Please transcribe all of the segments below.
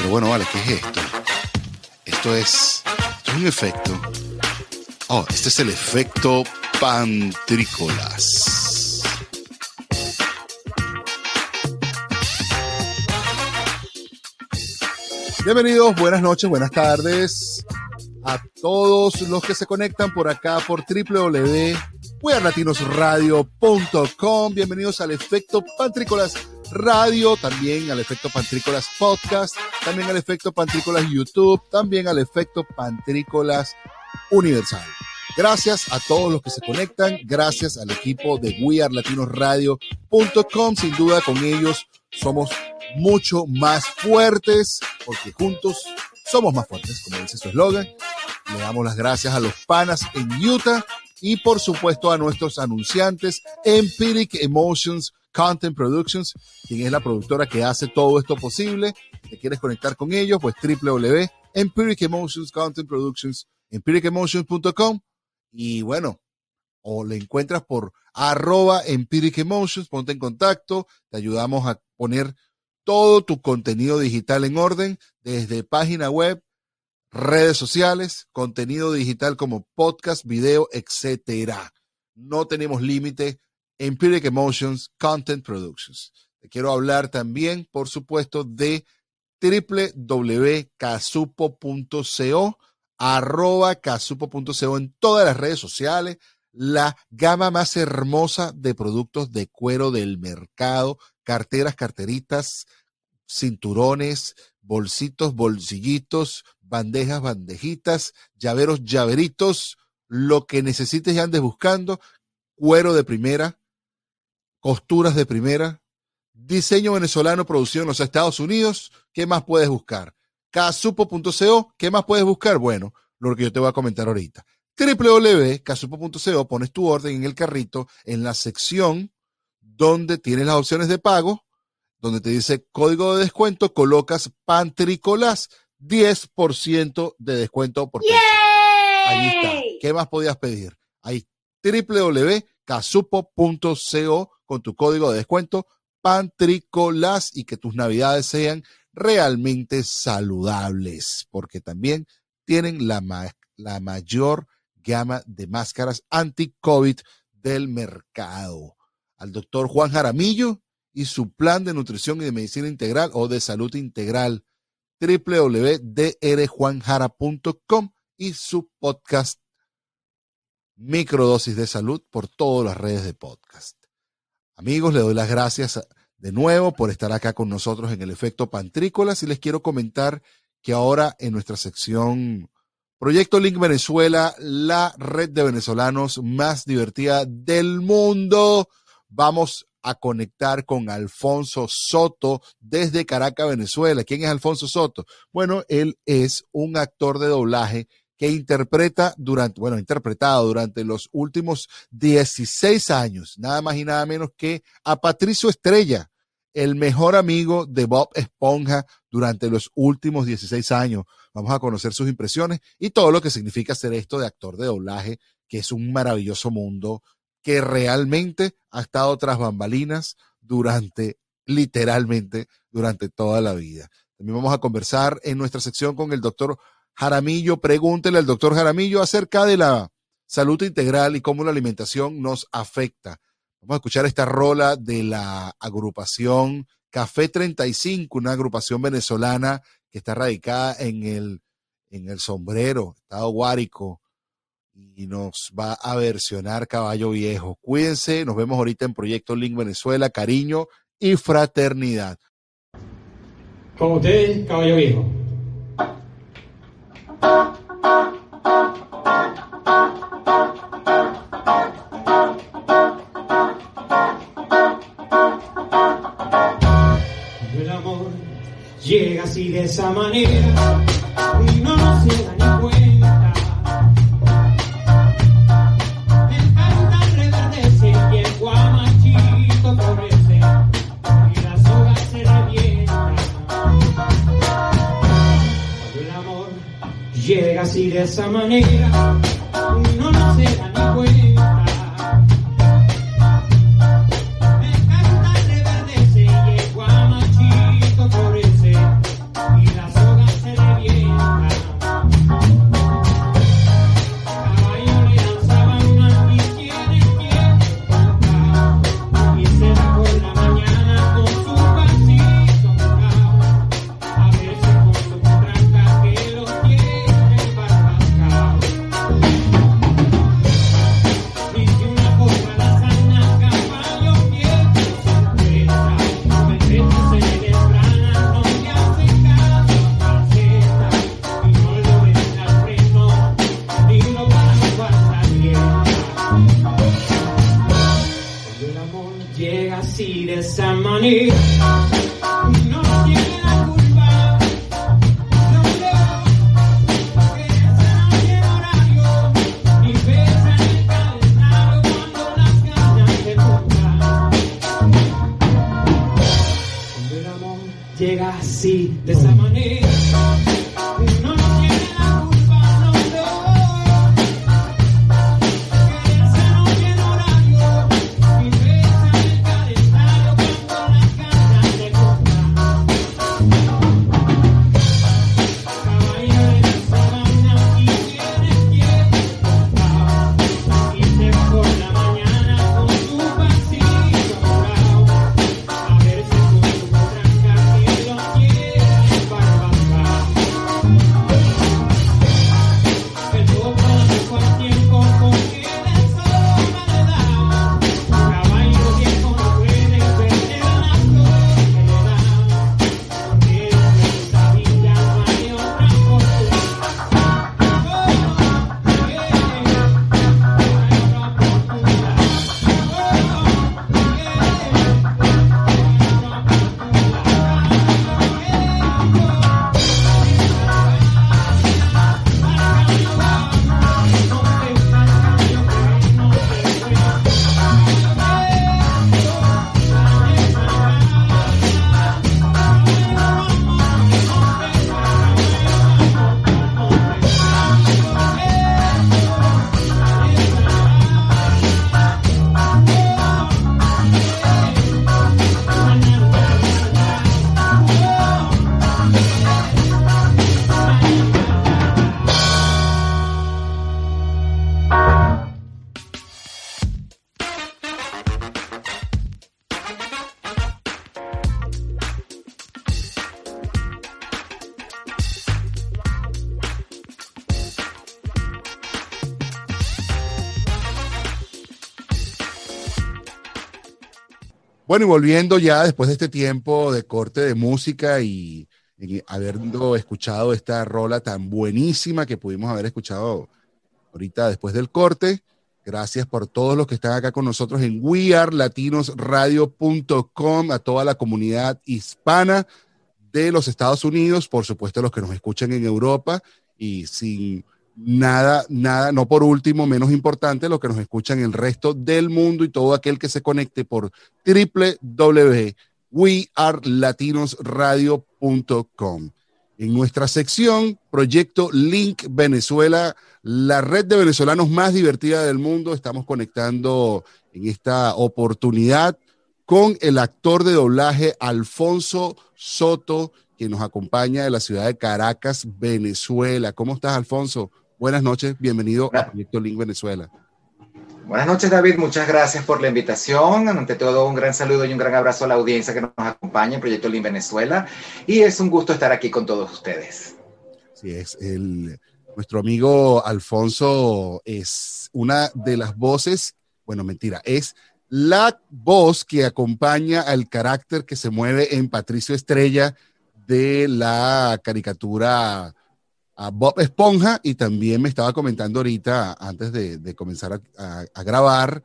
Pero bueno, vale, ¿qué es esto? Esto es, un efecto. Oh, este es el efecto pantrícolas. Bienvenidos, buenas noches, buenas tardes a todos los que se conectan por acá por www.wearlatinosradio.com. Bienvenidos al efecto Pantrícolas Radio, también al efecto Pantrícolas Podcast, también al efecto Pantrícolas YouTube, también al efecto Pantrícolas Universal. Gracias a todos los que se conectan, gracias al equipo de wearlatinosradio.com. Sin duda con ellos somos mucho más fuertes porque juntos somos más fuertes, como dice su eslogan. Le damos las gracias a los panas en Utah y por supuesto a nuestros anunciantes Empiric Emotions Content Productions, quien es la productora que hace todo esto posible. ¿Te quieres conectar con ellos? Pues www.empiric Emotions Content Productions, empiricemotions.com y bueno, o le encuentras por arroba Empiric Emotions, ponte en contacto, te ayudamos a poner todo tu contenido digital en orden, desde página web, redes sociales, contenido digital como podcast, video, etcétera. No tenemos límite. Empiric Emotions Content Productions. Te quiero hablar también, por supuesto, de www.casupo.co, arroba casupo.co en todas las redes sociales, la gama más hermosa de productos de cuero del mercado, carteras, carteritas, cinturones, bolsitos, bolsillitos, bandejas, bandejitas, llaveros, llaveritos, lo que necesites y andes buscando, cuero de primera, costuras de primera, diseño venezolano producido en los Estados Unidos, ¿qué más puedes buscar? Casupo.co, ¿qué más puedes buscar? Bueno, lo que yo te voy a comentar ahorita. www.casupo.co, pones tu orden en el carrito, en la sección donde tienes las opciones de pago, donde te dice código de descuento, colocas Pantricolas, 10% de descuento por Ahí está. ¿Qué más podías pedir? Ahí www.casupo.co con tu código de descuento Pantricolas y que tus navidades sean realmente saludables, porque también tienen la, la mayor gama de máscaras anti-COVID del mercado. Al doctor Juan Jaramillo y su plan de nutrición y de medicina integral o de salud integral www.drjuanjara.com y su podcast Microdosis de Salud por todas las redes de podcast. Amigos, le doy las gracias de nuevo por estar acá con nosotros en el efecto Pantrícolas y les quiero comentar que ahora en nuestra sección Proyecto Link Venezuela, la red de venezolanos más divertida del mundo, vamos a conectar con Alfonso Soto desde Caracas, Venezuela. ¿Quién es Alfonso Soto? Bueno, él es un actor de doblaje que interpreta durante, bueno, interpretado durante los últimos 16 años, nada más y nada menos que a Patricio Estrella, el mejor amigo de Bob Esponja durante los últimos 16 años. Vamos a conocer sus impresiones y todo lo que significa ser esto de actor de doblaje, que es un maravilloso mundo que realmente ha estado tras bambalinas durante, literalmente, durante toda la vida. También vamos a conversar en nuestra sección con el doctor Jaramillo. Pregúntele al doctor Jaramillo acerca de la salud integral y cómo la alimentación nos afecta. Vamos a escuchar esta rola de la agrupación Café 35, una agrupación venezolana que está radicada en el, en el sombrero, Estado Guárico, y nos va a versionar Caballo Viejo. Cuídense, nos vemos ahorita en Proyecto Link Venezuela, cariño y fraternidad. Con ustedes, Caballo Viejo. El amor llega así de esa manera y no nos da ni cuenta. Llega así de esa manera Bueno, y volviendo ya después de este tiempo de corte de música y, y habiendo escuchado esta rola tan buenísima que pudimos haber escuchado ahorita después del corte, gracias por todos los que están acá con nosotros en wearlatinosradio.com, a toda la comunidad hispana de los Estados Unidos, por supuesto los que nos escuchan en Europa y sin nada, nada, no por último, menos importante, los que nos escuchan el resto del mundo y todo aquel que se conecte por www.wearlatinosradio.com. En nuestra sección, Proyecto Link Venezuela, la red de venezolanos más divertida del mundo, estamos conectando en esta oportunidad con el actor de doblaje Alfonso Soto, que nos acompaña de la ciudad de Caracas, Venezuela. ¿Cómo estás, Alfonso? Buenas noches, bienvenido a Proyecto Link Venezuela. Buenas noches, David. Muchas gracias por la invitación. Ante todo, un gran saludo y un gran abrazo a la audiencia que nos acompaña en Proyecto Link Venezuela. Y es un gusto estar aquí con todos ustedes. Sí, es el, nuestro amigo Alfonso es una de las voces, bueno, mentira, es la voz que acompaña al carácter que se mueve en Patricio Estrella de la caricatura a Bob Esponja y también me estaba comentando ahorita, antes de, de comenzar a, a, a, grabar,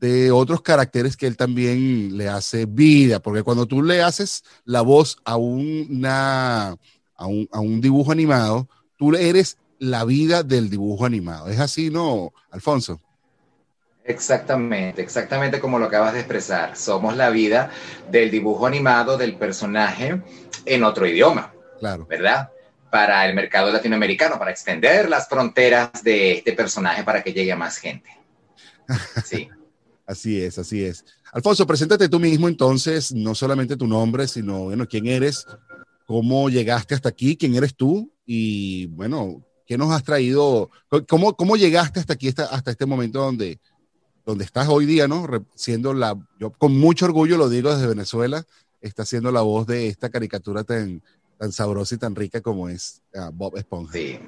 de otros caracteres que él también le hace vida, porque cuando tú le haces la voz a, una, a, un, a un dibujo animado, tú eres la vida del dibujo animado. ¿Es así, no, Alfonso? Exactamente, exactamente como lo acabas de expresar. Somos la vida del dibujo animado del personaje en otro idioma. Claro. ¿Verdad? Para el mercado latinoamericano, para extender las fronteras de este personaje para que llegue a más gente. Sí. así es, así es. Alfonso, preséntate tú mismo entonces, no solamente tu nombre, sino, bueno, quién eres, cómo llegaste hasta aquí, quién eres tú y, bueno, qué nos has traído, cómo, cómo llegaste hasta aquí, hasta, hasta este momento donde, donde estás hoy día, ¿no? Siendo la, yo con mucho orgullo lo digo desde Venezuela, está siendo la voz de esta caricatura tan, tan sabrosa y tan rica como es uh, Bob Esponja. Sí.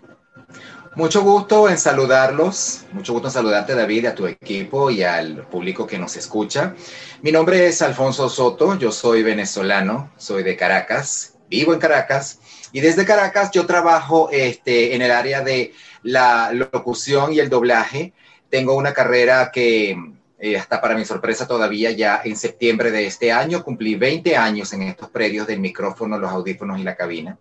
Mucho gusto en saludarlos, mucho gusto en saludarte David, a tu equipo y al público que nos escucha. Mi nombre es Alfonso Soto, yo soy venezolano, soy de Caracas, vivo en Caracas y desde Caracas yo trabajo este, en el área de la locución y el doblaje tengo una carrera que eh, hasta para mi sorpresa todavía ya en septiembre de este año cumplí 20 años en estos predios del micrófono, los audífonos y la cabina.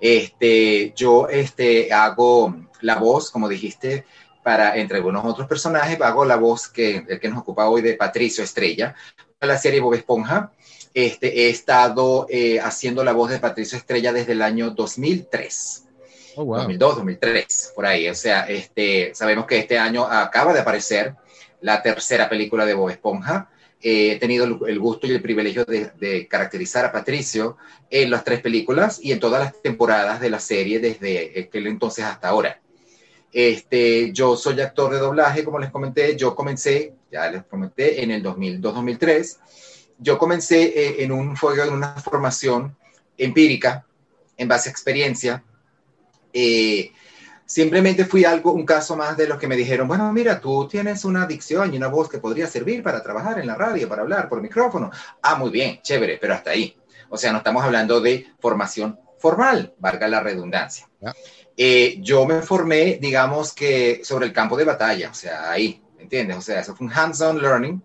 Este, yo este, hago la voz, como dijiste, para entre algunos otros personajes, hago la voz que el que nos ocupa hoy de Patricio Estrella, para la serie Bob Esponja. Este, he estado eh, haciendo la voz de Patricio Estrella desde el año 2003. Oh, wow. 2002, 2003, por ahí. O sea, este, sabemos que este año acaba de aparecer la tercera película de Bob Esponja. Eh, he tenido el, gusto y el privilegio de, de, caracterizar a Patricio en las tres películas y en todas las temporadas de la serie desde aquel entonces hasta ahora. Este, yo soy actor de doblaje, como les comenté, yo comencé, ya les comenté, en el 2002-2003. Yo comencé eh, en un en una formación empírica, en base a experiencia. Eh, simplemente fui algo, un caso más de los que me dijeron, bueno, mira, tú tienes una dicción y una voz que podría servir para trabajar en la radio, para hablar por micrófono. Ah, muy bien, chévere, pero hasta ahí. O sea, no estamos hablando de formación formal, valga la redundancia. Eh, yo me formé, digamos que sobre el campo de batalla, o sea, ahí, ¿entiendes? O sea, eso fue un hands-on learning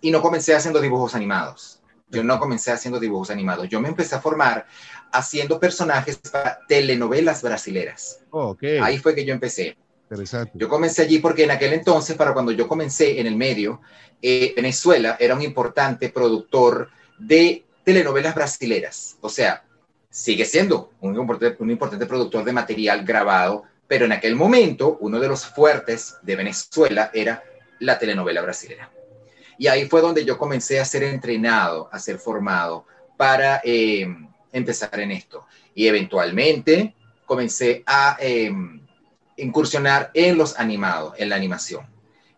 y no comencé haciendo dibujos animados. Yo no comencé haciendo dibujos animados. Yo me empecé a formar haciendo personajes para telenovelas brasileras. Oh. Ahí fue que yo empecé. Interesante. Yo comencé allí porque en aquel entonces, para cuando yo comencé en el medio, eh, Venezuela era un importante productor de telenovelas brasileras. O sea, sigue siendo un importante, un importante productor de material grabado, pero en aquel momento uno de los fuertes de Venezuela era la telenovela brasilera. Y ahí fue donde yo comencé a ser entrenado, a ser formado para eh, empezar en esto. Y eventualmente comencé a eh, incursionar en los animados, en la animación.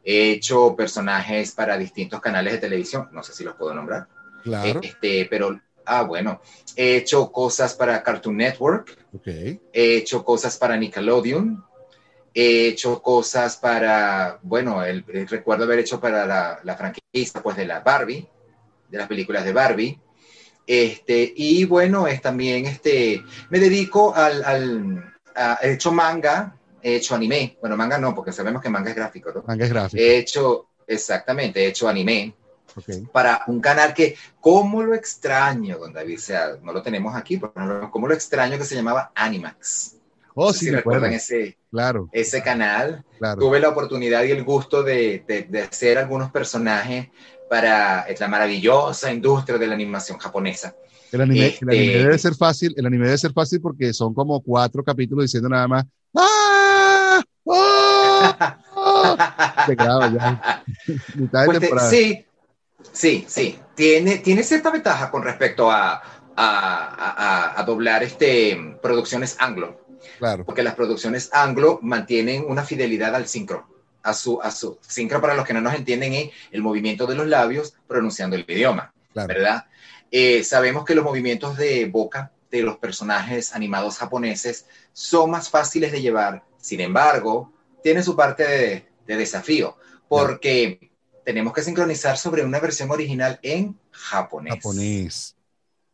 He hecho personajes para distintos canales de televisión, no sé si los puedo nombrar. Claro. Este, pero, ah, bueno, he hecho cosas para Cartoon Network, he hecho cosas para Nickelodeon, he hecho cosas para, bueno, el, el recuerdo haber hecho para la, la, franquicia pues de la Barbie, de las películas de Barbie. Este, y bueno, es también, este, me dedico al, al a, he hecho manga, he hecho anime, bueno, manga no, porque sabemos que manga es gráfico, ¿no? Manga es gráfico. He hecho, exactamente, he hecho anime, Okay. para un canal que, ¿cómo lo extraño, don David? O sea, no lo tenemos aquí, pero ¿cómo lo extraño que se llamaba Animax? Oh, No sé sí, si recuerdan ese, Claro, ese canal. claro. Tuve la oportunidad y el gusto de, de, de hacer algunos personajes para la maravillosa industria de la animación japonesa. El anime, Este- el anime debe ser fácil, el anime debe ser fácil porque son como cuatro capítulos diciendo nada más ¡Ah! ¡Oh! ¡Oh! Ya. Mitad de Pues te- sí, sí, sí. Tiene, tiene cierta ventaja con respecto a, a, a- a doblar este, producciones anglo. Claro, porque las producciones anglo mantienen una fidelidad al sincro. A su, a su sincro, para los que no nos entienden, es el movimiento de los labios pronunciando el idioma, claro. ¿verdad? Eh, sabemos que los movimientos de boca de los personajes animados japoneses son más fáciles de llevar. Sin embargo, tiene su parte de, de desafío, porque tenemos que sincronizar sobre una versión original en japonés. Japonés.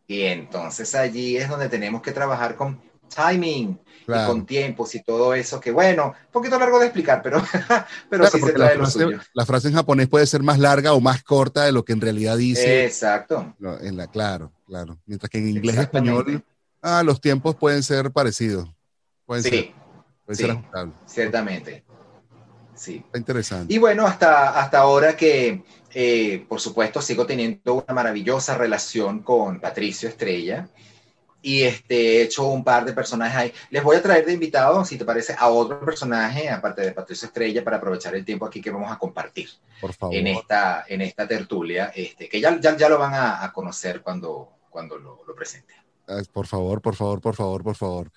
Y entonces allí es donde tenemos que trabajar con timing y con tiempos y todo eso, que bueno, un poquito largo de explicar, pero, pero Claro, sí se la trae lo frase, suyo. la frase en japonés puede ser más larga o más corta de lo que en realidad dice. Exacto. En la, claro, claro. Mientras que en inglés y español, ah, los tiempos pueden ser parecidos. Pueden ser, Sí, pueden sí. ser ajustables. ciertamente. Sí. Está interesante. Y bueno, hasta, hasta ahora que, eh, por supuesto, sigo teniendo una maravillosa relación con Patricio Estrella. Y este, he hecho un par de personajes ahí. Les voy a traer de invitado, si te parece, a otro personaje, aparte de Patricio Estrella, para aprovechar el tiempo aquí que vamos a compartir. Por favor. en esta, en esta tertulia, este, que ya, ya, ya lo van a, a conocer cuando, cuando lo, lo presente. Por favor, por favor, por favor, por favor.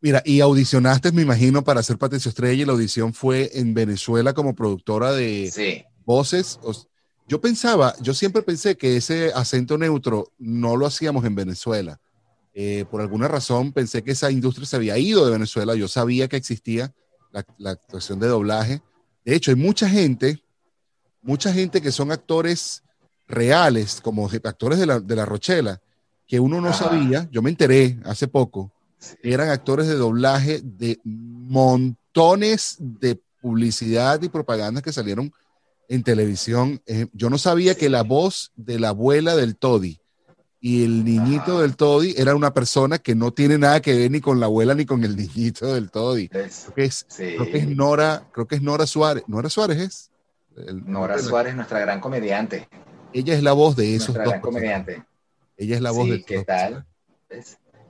Mira, y audicionaste, me imagino, para ser Patricio Estrella y la audición fue en Venezuela como productora de Sí, voces. Yo pensaba, yo siempre pensé que ese acento neutro no lo hacíamos en Venezuela. Eh, por alguna razón pensé que esa industria se había ido de Venezuela. Yo sabía que existía la, la actuación de doblaje. De hecho, hay mucha gente, mucha gente que son actores reales, como actores de la, de la Rochela, que uno no sabía. Yo me enteré hace poco. Eran actores de doblaje de montones de publicidad y propaganda que salieron en televisión. Eh, yo no sabía que la voz de la abuela del Toddy y el niñito del Toddy era una persona que no tiene nada que ver ni con la abuela ni con el niñito del Toddy. Es- Creo que es, sí. creo que es Nora, creo que es Nora Suárez. Nora Suárez es. El- Nora Suárez, nuestra gran comediante. Ella es la voz de esos Nuestra dos. gran comediante. Ella es la voz Sí, de ¿qué tal?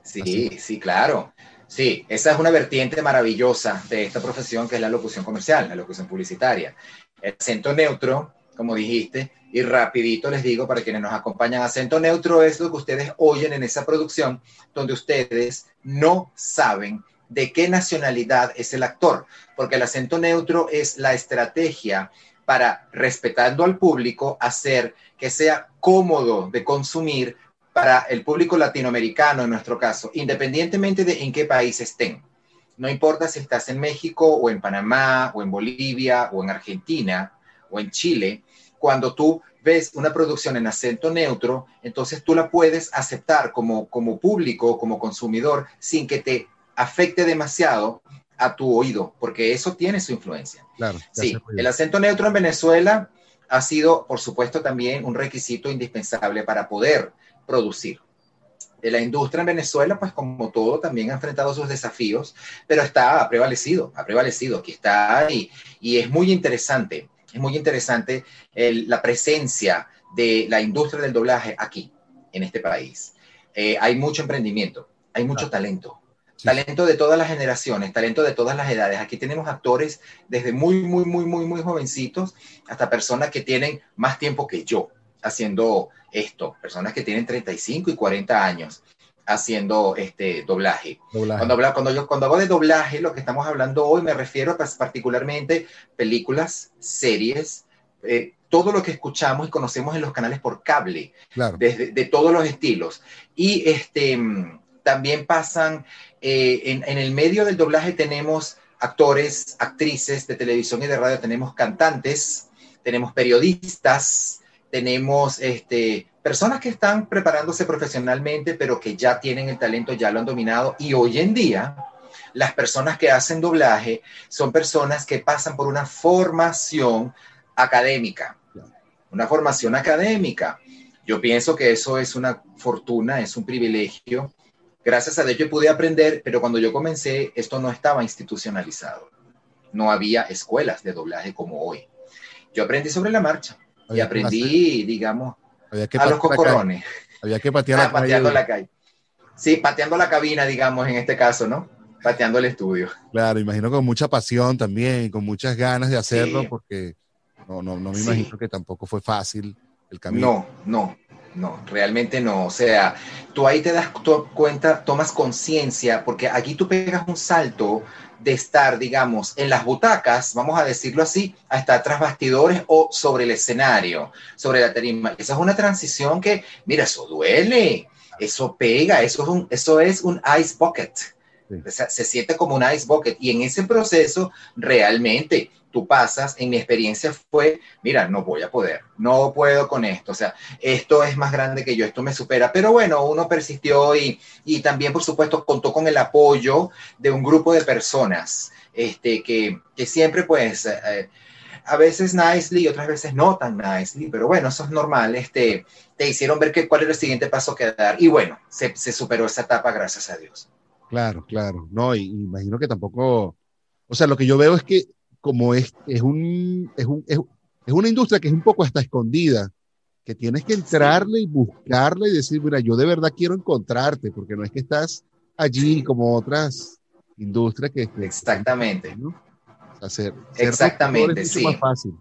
Sí, Así. sí, claro. Sí, esa es una vertiente maravillosa de esta profesión que es la locución comercial, la locución publicitaria. El acento neutro, como dijiste, y rapidito les digo para quienes nos acompañan, acento neutro es lo que ustedes oyen en esa producción donde ustedes no saben de qué nacionalidad es el actor, porque el acento neutro es la estrategia para, respetando al público, hacer que sea cómodo de consumir para el público latinoamericano, en nuestro caso, independientemente de en qué país estén. No importa si estás en México o en Panamá o en Bolivia o en Argentina o en Chile, cuando tú ves una producción en acento neutro, entonces tú la puedes aceptar como, como público, como consumidor, sin que te afecte demasiado a tu oído, porque eso tiene su influencia. Claro. Sí, el acento neutro en Venezuela ha sido, por supuesto, también un requisito indispensable para poder producir. De la industria en Venezuela, pues como todo, también ha enfrentado sus desafíos, pero está, ha prevalecido, ha prevalecido, aquí está y, y es muy interesante, es muy interesante el- la presencia de la industria del doblaje aquí, en este país. Eh, hay mucho emprendimiento, hay mucho talento, Sí. talento de todas las generaciones, talento de todas las edades. Aquí tenemos actores desde muy, muy, muy, muy, muy jovencitos hasta personas que tienen más tiempo que yo haciendo esto, personas que tienen 35 y 40 años haciendo este doblaje. Doblaje. Cuando, cuando, yo, cuando hablo de doblaje, lo que estamos hablando hoy me refiero pues, particularmente películas, series, eh, todo lo que escuchamos y conocemos en los canales por cable, Claro. desde, de todos los estilos. Y este, también pasan, eh, en, en el medio del doblaje tenemos actores, actrices de televisión y de radio, tenemos cantantes, tenemos periodistas, tenemos este, personas que están preparándose profesionalmente, pero que ya tienen el talento, ya lo han dominado. Y hoy en día, las personas que hacen doblaje son personas que pasan por una formación académica, una formación académica. Yo pienso que eso es una fortuna, es un privilegio. Gracias a Dios yo pude aprender, pero cuando yo comencé, esto no estaba institucionalizado. No había escuelas de doblaje como hoy. Yo aprendí sobre la marcha y aprendí, digamos, Había que a los cocorrones. Había que patear Ah, la calle. pateando la calle. Sí, pateando la cabina, digamos, en este caso, ¿no? Pateando el estudio. Claro, imagino con mucha pasión también, con muchas ganas de hacerlo, Sí. porque no, no, no me Sí. imagino que tampoco fue fácil el camino. No, no, no, realmente no. O sea, tú ahí te das cuenta, tomas conciencia, porque aquí tú pegas un salto de estar, digamos, en las butacas, vamos a decirlo así, a estar tras bastidores o sobre el escenario, sobre la tarima. Esa es una transición que, mira, eso duele, eso pega, eso es un, eso es un ice bucket. Sí. O sea, se siente como un ice bucket. Y en ese proceso, realmente, tú pasas, en mi experiencia fue, mira, no voy a poder, no puedo con esto, o sea, esto es más grande que yo, esto me supera, pero bueno, uno persistió y, y también, por supuesto, contó con el apoyo de un grupo de personas, este, que, que siempre, pues, eh, a veces nicely otras veces no tan nicely, pero bueno, eso es normal, este, te hicieron ver que, cuál era el siguiente paso que dar, y bueno, se, se superó esa etapa, gracias a Dios. Claro, claro. No, y imagino que tampoco. O sea, lo que yo veo es que, como es, es, un, es, un, es, es una industria que es un poco hasta escondida, que tienes que entrarle y buscarle y decir, mira, yo de verdad quiero encontrarte, porque no es que estás allí como otras industrias que. que- Exactamente. ¿no? O sea, ser- ser Exactamente, es mucho sí. más fácil.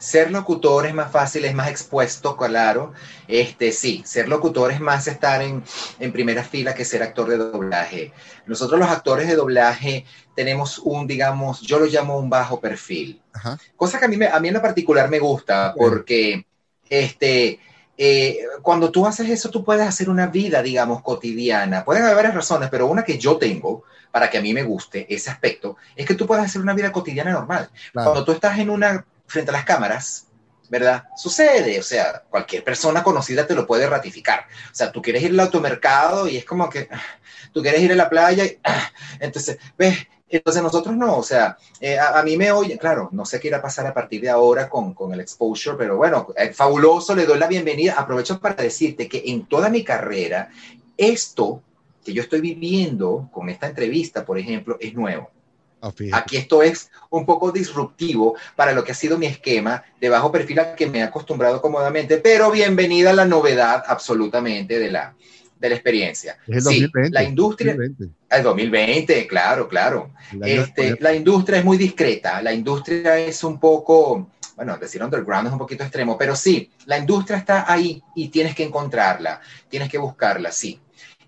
Ser locutor es más fácil, es más expuesto, claro. Este, sí, ser locutor es más estar en, en primera fila que ser actor de doblaje. Nosotros los actores de doblaje tenemos un, digamos, yo lo llamo un bajo perfil. Ajá. Cosa que a mí, me- a mí en lo particular me gusta porque este, eh, cuando tú haces eso, tú puedes hacer una vida, digamos, cotidiana. Pueden haber varias razones, pero una que yo tengo para que a mí me guste ese aspecto es que tú puedes hacer una vida cotidiana normal. Claro. Cuando tú estás en una, frente a las cámaras, ¿verdad? Sucede, o sea, cualquier persona conocida te lo puede ratificar. O sea, tú quieres ir al automercado y es como que tú quieres ir a la playa y entonces ves Entonces nosotros no, o sea, eh, a, a, mí me oye, claro, no sé qué irá a pasar a partir de ahora con, con el exposure, pero bueno, eh, fabuloso, le doy la bienvenida. Aprovecho para decirte que en toda mi carrera, esto que yo estoy viviendo con esta entrevista, por ejemplo, es nuevo. Ah, Aquí esto es un poco disruptivo para lo que ha sido mi esquema de bajo perfil al que me he acostumbrado cómodamente, pero bienvenida a la novedad absolutamente de la, de la experiencia. El Sí, 2020, la industria, 2020. el 2020, claro, claro. Año Este, la industria es muy discreta, la industria es un poco, bueno, decir underground es un poquito extremo, pero sí, la industria está ahí y tienes que encontrarla, tienes que buscarla, sí.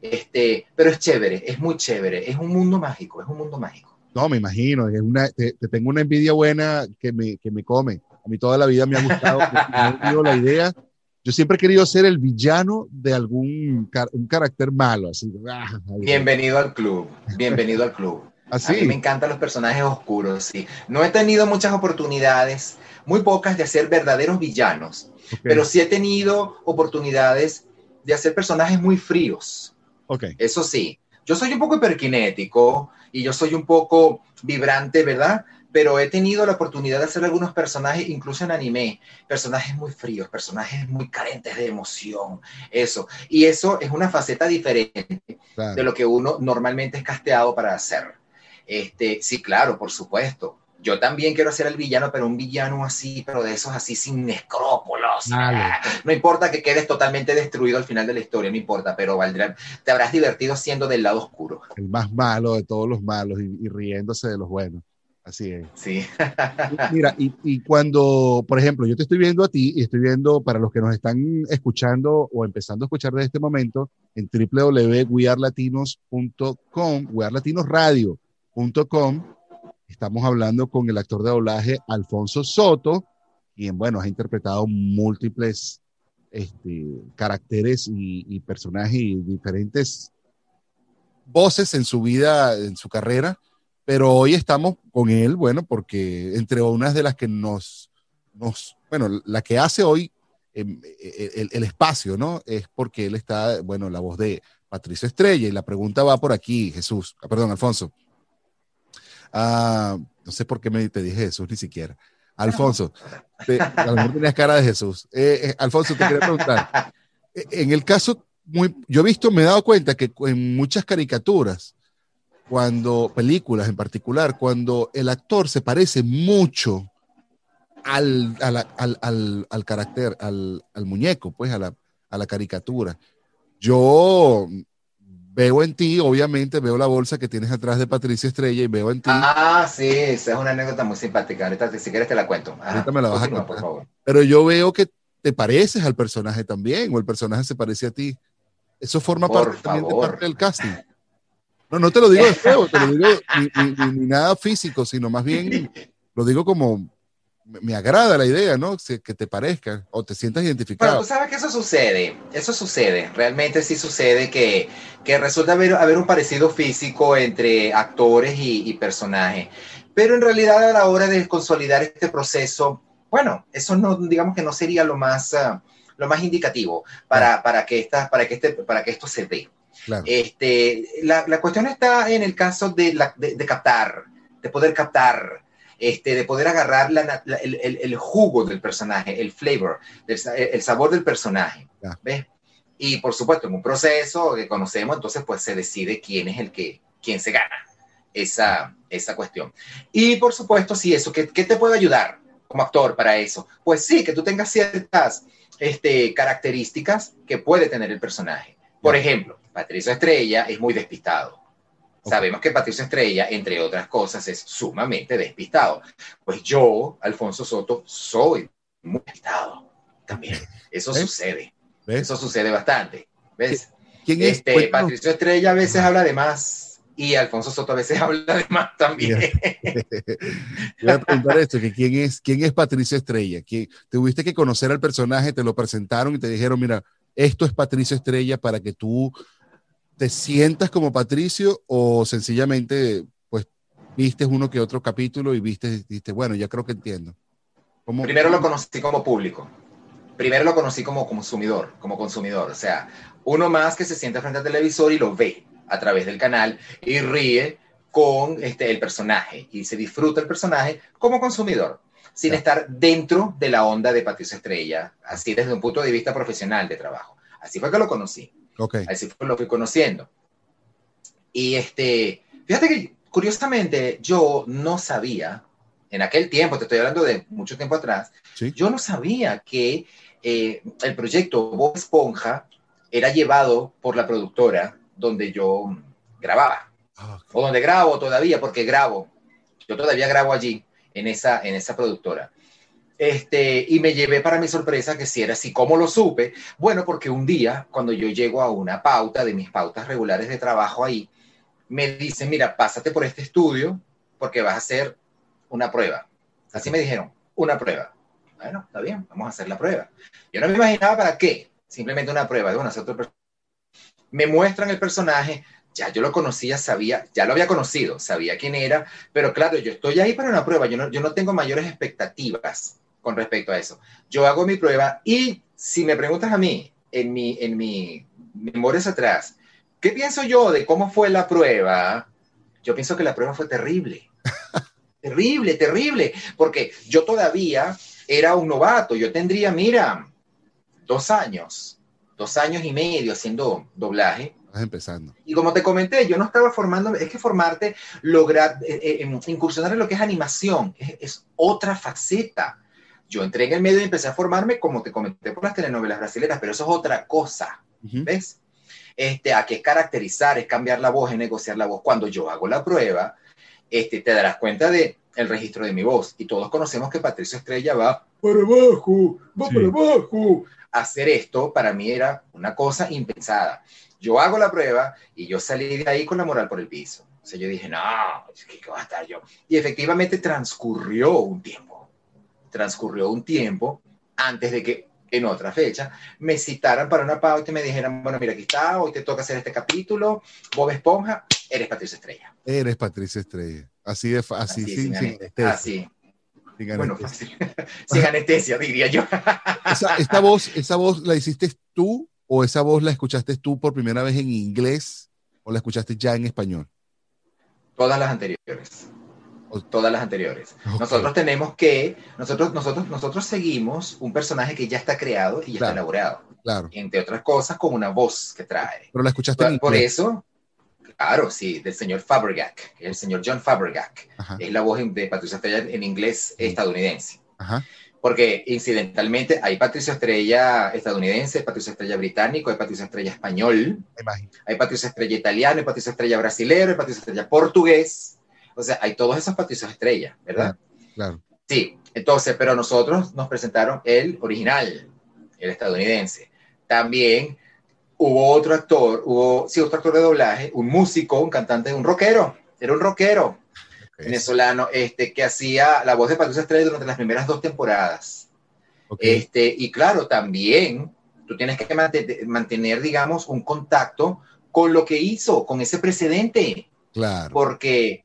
Este, pero es chévere, es muy chévere, es un mundo mágico, es un mundo mágico. No, me imagino, es una, te, te tengo una envidia buena que me, que me come. A mí toda la vida me ha gustado, me ha la idea. Yo siempre he querido ser el villano de algún car- un carácter malo, así. ah, Bienvenido al club, bienvenido al club. A mí me Así. encantan los personajes oscuros, sí. No he tenido muchas oportunidades, muy pocas de hacer verdaderos villanos, ok, pero sí he tenido oportunidades de hacer personajes muy fríos. ok. Eso sí, yo soy un poco hiperkinético y yo soy un poco vibrante, ¿verdad? Pero he tenido la oportunidad de hacer algunos personajes, incluso en anime, personajes muy fríos, personajes muy carentes de emoción, eso. Y eso es una faceta diferente claro. de lo que uno normalmente es casteado para hacer. Este, sí, claro, por supuesto. Yo también quiero hacer el villano, pero un villano así, pero de esos así sin escrúpulos. Vale. No importa que quedes totalmente destruido al final de la historia, no importa, pero valdrá, te habrás divertido siendo del lado oscuro. El más malo de todos los malos y, y riéndose de los buenos. Así es. Sí. Mira, y, y cuando, por ejemplo, yo te estoy viendo a ti y estoy viendo para los que nos están escuchando o empezando a escuchar de este momento en www.wearlatinos.com, wearlatinosradio.com, estamos hablando con el actor de doblaje Alfonso Soto, quien, bueno, ha interpretado múltiples este, caracteres y, personajes y diferentes voces en su vida, en su carrera pero hoy estamos con él, bueno, porque entre unas de las que nos, nos bueno, la que hace hoy eh, el, el, espacio, ¿no? Es porque él está, bueno, la voz de Patricio Estrella, y la pregunta va por aquí, Jesús, ah, perdón, Alfonso. Ah, no sé por qué me te dije Jesús ni siquiera. Alfonso, te, a lo mejor tenías cara de Jesús. Eh, eh, Alfonso, te quería preguntar, en el caso, muy, yo he visto, me he dado cuenta que en muchas caricaturas, cuando, películas en particular, cuando el actor se parece mucho al, a la, al, al, al, carácter, al, al, muñeco, pues a la, a la caricatura. Yo veo en ti, obviamente, veo la bolsa que tienes atrás de Patricia Estrella y veo en ti. Ah, sí, esa es una anécdota muy simpática. Ahorita, si quieres, te la cuento. Ajá. Ahorita me la vas a contar. Por favor. Pero yo veo que te pareces al personaje también, o el personaje se parece a ti. Eso forma por parte, también de parte del casting. No, no te lo digo de feo, te lo digo ni, ni, ni, nada físico, sino más bien lo digo como me agrada la idea, ¿no? Que te parezca o te sientas identificado. Pero tú sabes que eso sucede, eso sucede, realmente sí sucede que, que resulta haber, haber un parecido físico entre actores y, y personajes. Pero en realidad a la hora de consolidar este proceso, bueno, eso no, digamos que no sería lo más, uh, lo más indicativo para, para, que esta, para, que este, para que esto se dé. Claro. Este, la, la, cuestión está en el caso de, la, de, de captar, de poder captar, este, de poder agarrar la, la, el, el, el, jugo del personaje, el flavor, el, el sabor del personaje. Yeah. ¿ves? Y por supuesto, en un proceso que conocemos, entonces pues se decide quién es el que, quién se gana esa, esa cuestión. Y por supuesto, sí, eso, ¿qué, qué te puede ayudar como actor para eso? Pues sí, que tú tengas ciertas este, características que puede tener el personaje. Por ejemplo, Patricio Estrella es muy despistado. Sabemos que Patricio Estrella, entre otras cosas, es sumamente despistado. Pues yo, Alfonso Soto, soy muy despistado también. Eso ¿Ves? sucede. ¿Ves? Eso sucede bastante. ¿Ves? ¿Quién es? Este, Cuéntanos. Patricio Estrella a veces habla de más y Alfonso Soto a veces habla de más también. Voy a preguntar esto, que quién es, quién es Patricio Estrella. ¿Quién, tuviste que conocer al personaje, te lo presentaron y te dijeron, mira, esto es Patricio Estrella para que tú te sientas como Patricio o sencillamente pues viste uno que otro capítulo y viste, viste bueno, ya creo que entiendo. ¿Cómo? Primero lo conocí como público. Primero lo conocí como consumidor, como consumidor. O sea, uno más que se sienta frente al televisor y lo ve a través del canal y ríe con este, el personaje y se disfruta el personaje como consumidor, sin estar dentro de la onda de Patricio Estrella, así desde un punto de vista profesional de trabajo. Así fue que lo conocí. Ok. Así fue lo fui conociendo. Y este, fíjate que curiosamente yo no sabía, en aquel tiempo, te estoy hablando de mucho tiempo atrás, Sí. yo no sabía que eh, el proyecto Bob Esponja era llevado por la productora donde yo grababa, Ah, ok. o donde grabo todavía, porque grabo, yo todavía grabo allí, en esa, en esa productora. Este, y me llevé para mi sorpresa que si era así, ¿cómo lo supe? Bueno, porque un día, cuando yo llego a una pauta de mis pautas regulares de trabajo ahí, me dicen, mira, pásate por este estudio porque vas a hacer una prueba. Así me dijeron, una prueba. Bueno, está bien, vamos a hacer la prueba. Yo no me imaginaba para qué, simplemente una prueba de una otra persona. Me muestran el personaje, ya yo lo conocía, sabía, ya lo había conocido, sabía quién era, pero claro, yo estoy ahí para una prueba, yo no, yo no tengo mayores expectativas con respecto a eso. Yo hago mi prueba y si me preguntas a mí, en mi, en mi memorias atrás, ¿qué pienso yo de cómo fue la prueba? Yo pienso que la prueba fue terrible. terrible, terrible, porque yo todavía era un novato, yo tendría, mira, dos años, dos años y medio haciendo doblaje. Estás empezando. Y como te comenté, yo no estaba formando, es que formarte, lograr, eh, eh, incursionar en lo que es animación, es, es, otra faceta. Yo entré en el medio y empecé a formarme, como te comenté, por las telenovelas brasileñas, pero eso es otra cosa, Uh -huh. ¿ves? Este, a qué es caracterizar, es cambiar la voz, es negociar la voz. Cuando yo hago la prueba, este, te darás cuenta de el registro de mi voz. Y todos conocemos que Patricio Estrella va para abajo, va sí. para abajo. Hacer esto para mí era una cosa impensada. Yo hago la prueba y yo salí de ahí con la moral por el piso. O sea, yo dije, no, ¿qué va a estar yo? Y efectivamente transcurrió un tiempo. Transcurrió un tiempo antes de que en otra fecha me citaran para una pauta y me dijeran, bueno, mira, aquí está, hoy te toca hacer este capítulo, Bob Esponja, eres Patricia Estrella. Eres Patricia Estrella. Así de así, así sin, anestesia. Así. Sin Bueno, anestesia. sin anestesia, diría yo. Esa, esta, voz, ¿Esa voz la hiciste tú o esa voz la escuchaste tú por primera vez en inglés o la escuchaste ya en español? Todas las anteriores. Todas las anteriores. Okay. Nosotros tenemos que, nosotros, nosotros, nosotros seguimos un personaje que ya está creado y ya claro, está elaborado. Claro. Entre otras cosas, con una voz que trae. Pero la escuchaste por, por eso, claro, sí, del señor Fabergac, el señor John. Ajá. Es la voz de Patricia Estrella en inglés estadounidense. Ajá. Porque incidentalmente hay Patricia Estrella estadounidense, Patricia Estrella británico, hay Patricia Estrella español, hay Patricia Estrella italiano, hay Patricia Estrella brasilero, hay Patricia Estrella portugués. O sea, hay todos esos Patricios Estrella, ¿verdad? Claro. Sí, entonces, pero nosotros nos presentaron el original, el estadounidense. También hubo otro actor, hubo, sí, otro actor de doblaje, un músico, un cantante, un rockero, era un rockero okay. venezolano, este, que hacía la voz de Patricia Estrella durante las primeras dos temporadas. Okay. Este, y claro, también tú tienes que mantener, digamos, un contacto con lo que hizo, con ese precedente. Claro. Porque,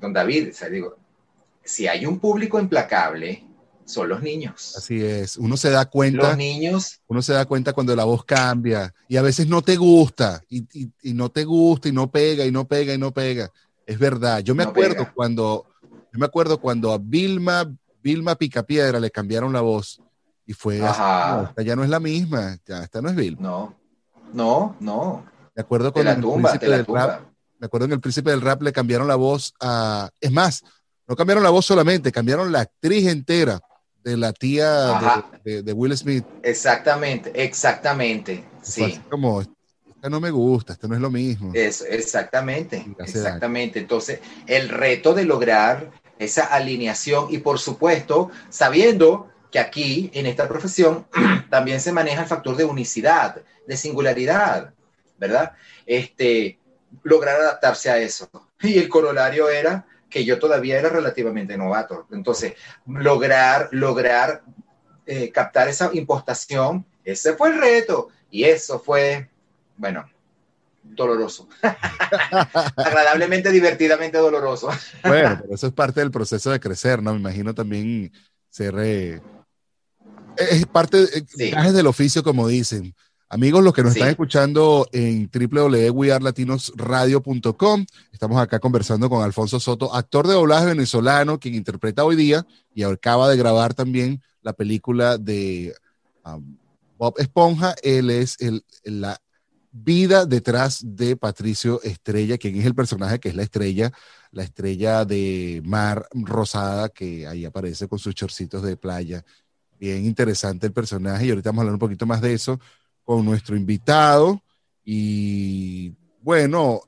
don David, o sea, digo, si hay un público implacable, son los niños. Así es, uno se da cuenta. Los niños. Uno se da cuenta cuando la voz cambia y a veces no te gusta y, y, y no te gusta y no pega y no pega y no pega. Es verdad. Yo me No acuerdo pega. cuando, yo me acuerdo cuando a Vilma, Vilma Picapiedra le cambiaron la voz y fue así, Ajá. no, esta ya no es la misma, ya esta no es Vilma. No, no, no. Me acuerdo cuando la el tumba, del rap, tumba. Me acuerdo en el príncipe del rap le cambiaron la voz a, es más, no cambiaron la voz solamente, cambiaron la actriz entera de la tía de, de- de Will Smith. Exactamente, exactamente. Así Sí. como, esta no me gusta, esto no es lo mismo. Es, exactamente, exactamente. Entonces, el reto de lograr esa alineación y por supuesto, sabiendo que aquí, en esta profesión, también se maneja el factor de unicidad, de singularidad, ¿verdad? Este, lograr adaptarse a eso. Y el corolario era que yo todavía era relativamente novato. Entonces, lograr, lograr eh, captar esa impostación, ese fue el reto. Y eso fue, bueno, doloroso. Agradablemente, divertidamente doloroso. Bueno, pero eso es parte del proceso de crecer, ¿no? Me imagino también ser... eh, es parte, de, Sí. del oficio, como dicen. Amigos, los que nos Sí. están escuchando en www.wearlatinosradio.com, estamos acá conversando con Alfonso Soto, actor de doblaje venezolano, quien interpreta hoy día y acaba de grabar también la película de um, Bob Esponja. Él es el, la vida detrás de Patricio Estrella, quien es el personaje que es la estrella, la estrella de mar rosada que ahí aparece con sus chorcitos de playa. Bien interesante el personaje y ahorita vamos a hablar un poquito más de eso con nuestro invitado y bueno,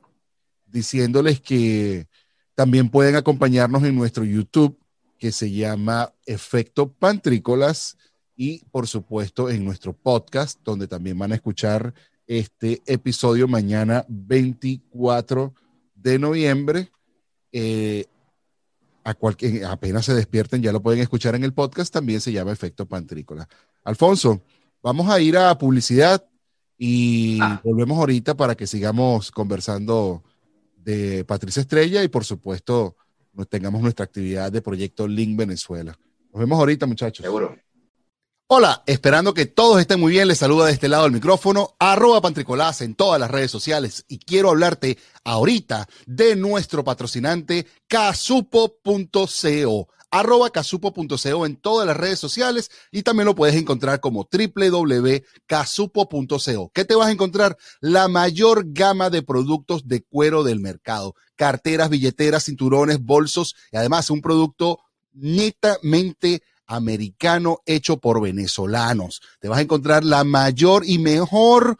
diciéndoles que también pueden acompañarnos en nuestro YouTube que se llama Efecto Pantrícolas y por supuesto en nuestro podcast donde también van a escuchar este episodio mañana 24 de noviembre. Eh, a apenas se despierten ya lo pueden escuchar en el podcast, también se llama Efecto Pantrícola. Alfonso, vamos a ir a publicidad y Ah. volvemos ahorita para que sigamos conversando de Patricia Estrella y por supuesto nos tengamos nuestra actividad de Proyecto Link Venezuela. Nos vemos ahorita, muchachos. Seguro. Hola, esperando que todos estén muy bien, les saluda de este lado el micrófono, arroba pantricolás en todas las redes sociales y quiero hablarte ahorita de nuestro patrocinante casupo.co, arroba casupo.co en todas las redes sociales y también lo puedes encontrar como www.casupo.co. ¿Qué te vas a encontrar? La mayor gama de productos de cuero del mercado, carteras, billeteras, cinturones, bolsos y además un producto netamente americano hecho por venezolanos. Te vas a encontrar la mayor y mejor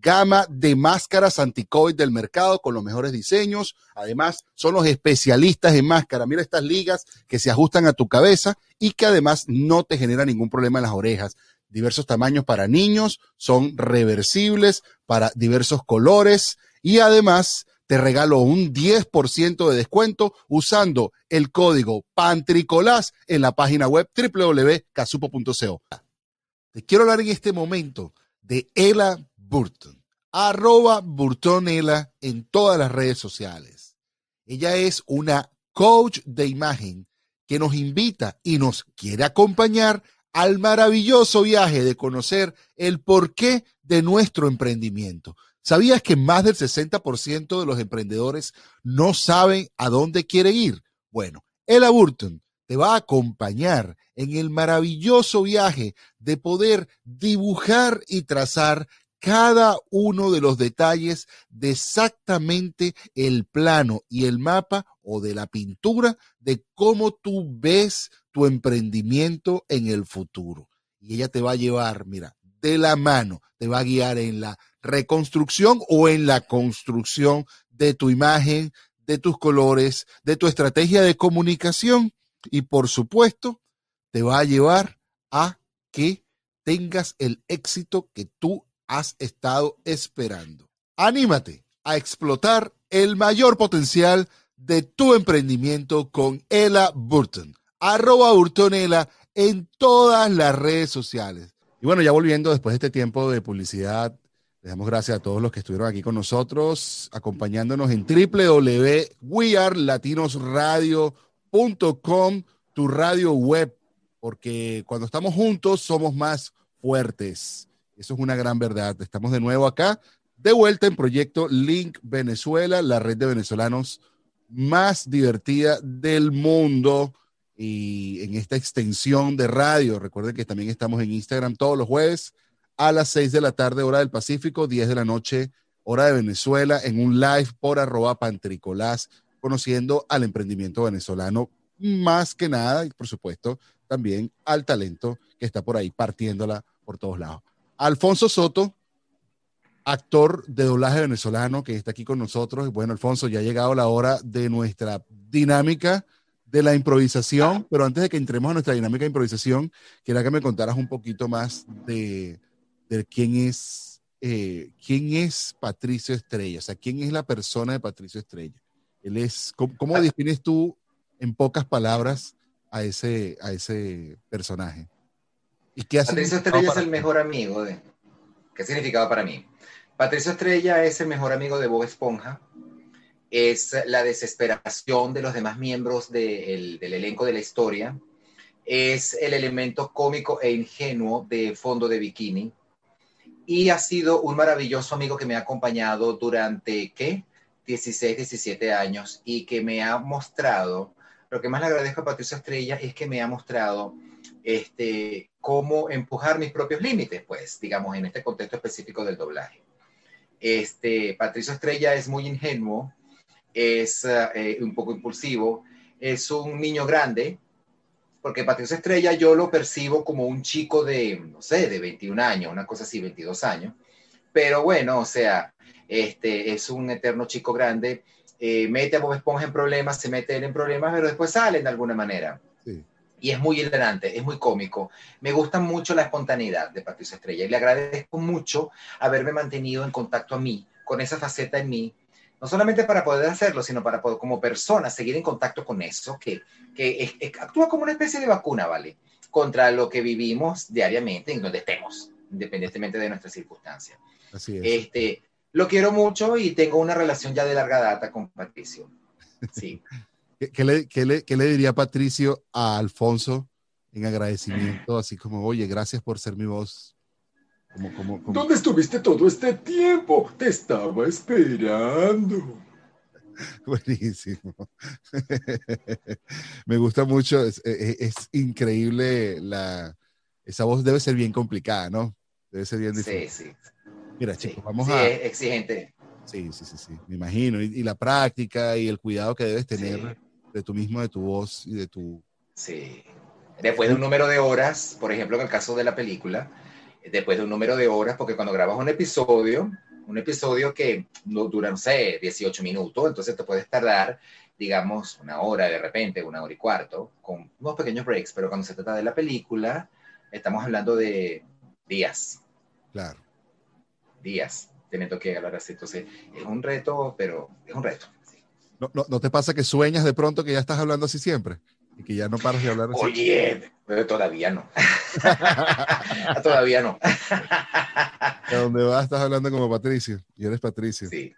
gama de máscaras anti-COVID del mercado con los mejores diseños. Además, son los especialistas en máscara. Mira estas ligas que se ajustan a tu cabeza y que además no te generan ningún problema en las orejas. Diversos tamaños para niños, son reversibles para diversos colores y además te regalo un 10% de descuento usando el código PANTRICOLAS en la página web www.casupo.co. Te quiero hablar en este momento de Ella Burton, arroba Burtonela en todas las redes sociales. Ella es una coach de imagen que nos invita y nos quiere acompañar al maravilloso viaje de conocer el porqué de nuestro emprendimiento. ¿Sabías que más del 60% de los emprendedores no saben a dónde quiere ir? Bueno, Ella Burton te va a acompañar en el maravilloso viaje de poder dibujar y trazar cada uno de los detalles de exactamente el plano y el mapa o de la pintura de cómo tú ves tu emprendimiento en el futuro. Y ella te va a llevar, mira, de la mano, te va a guiar en la reconstrucción o en la construcción de tu imagen, de tus colores, de tu estrategia de comunicación y por supuesto te va a llevar a que tengas el éxito que tú has estado esperando. Anímate a explotar el mayor potencial de tu emprendimiento con Ella Burton. Arroba Burtonela en todas las redes sociales. Y bueno, ya volviendo después de este tiempo de publicidad, le damos gracias a todos los que estuvieron aquí con nosotros, acompañándonos en www.wearlatinosradio.com, tu radio web, porque cuando estamos juntos somos más fuertes. Eso es una gran verdad. Estamos de nuevo acá, de vuelta en Proyecto Link Venezuela, la red de venezolanos más divertida del mundo. Y en esta extensión de radio, recuerden que también estamos en Instagram todos los jueves a las 6 de la tarde, hora del Pacífico, 10 de la noche, hora de Venezuela, en un live por arroba pantricolás, conociendo al emprendimiento venezolano más que nada, y por supuesto, también al talento que está por ahí partiéndola por todos lados. Alfonso Soto, actor de doblaje venezolano que está aquí con nosotros. Bueno, Alfonso, ya ha llegado la hora de nuestra dinámica de la improvisación, pero antes de que entremos a nuestra dinámica de improvisación, quería que me contaras un poquito más de, de quién es eh, quién es Patricio Estrella, o sea, quién es la persona de Patricio Estrella. Él es, ¿cómo, cómo defines tú en pocas palabras a ese, a ese personaje? ¿Y qué hace? Patricio Estrella es el mejor amigo de... ¿Qué significaba para mí? Patricio Estrella es el mejor amigo de Bob Esponja. Es la desesperación de los demás miembros del, del elenco de la historia. Es el elemento cómico e ingenuo de Fondo de Bikini. y ha sido un maravilloso amigo que me ha acompañado durante, ¿qué? 16, 17 años y que me ha mostrado, lo que más le agradezco a Patricio Estrella es que me ha mostrado este, cómo empujar mis propios límites, pues, digamos, en este contexto específico del doblaje. Este, Patricio Estrella es muy ingenuo, es eh, un poco impulsivo, es un niño grande, porque Patricio Estrella yo lo percibo como un chico de, no sé, de 21 años, una cosa así, 22 años, pero bueno, o sea, este, es un eterno chico grande, eh, mete a Bob Esponja en problemas, se mete él en problemas, pero después salen de alguna manera. Sí. Y es muy hilarante, es muy cómico. Me gusta mucho la espontaneidad de Patricio Estrella y le agradezco mucho haberme mantenido en contacto a mí, con esa faceta en mí, no solamente para poder hacerlo, sino para poder, como persona, seguir en contacto con eso, que, que es- es- actúa como una especie de vacuna, ¿vale? Contra lo que vivimos diariamente, en donde estemos, independientemente de nuestras circunstancias. Así es. Este, lo quiero mucho y tengo una relación ya de larga data con Patricio. Sí. ¿Qué, qué le, qué le- qué le diría Patricio a Alfonso en agradecimiento? Así como, oye, gracias por ser mi voz. Como, como, como- ¿Dónde estuviste todo este tiempo? Te estaba esperando. Buenísimo. Me gusta mucho, es, es- es increíble la, esa voz debe ser bien complicada, ¿no? Debe ser bien Sí, difícil. sí. Mira, sí. chicos, vamos Sí, a... es exigente. Sí, sí, sí, sí, me imagino. Y, y la práctica y el cuidado que debes tener Sí. De tú mismo, de tu voz y de tu... Sí. Después de un número de horas, por ejemplo, en el caso de la película, después de un número de horas, porque cuando grabas un episodio, un episodio que no dura, no sé, 18 minutos, entonces te puedes tardar, digamos, una hora de repente, una hora y cuarto, con unos pequeños breaks, pero cuando se trata de la película, estamos hablando de días, Claro. días, teniendo que hablar así. Entonces, es un reto, pero es un reto. ¿No, no, no te pasa que sueñas de pronto que ya estás hablando así siempre? Y que ya no paras de hablar así. Oye, pero todavía no. todavía no. ¿A dónde vas? Estás hablando como Patricio. Y eres Patricio. Sí.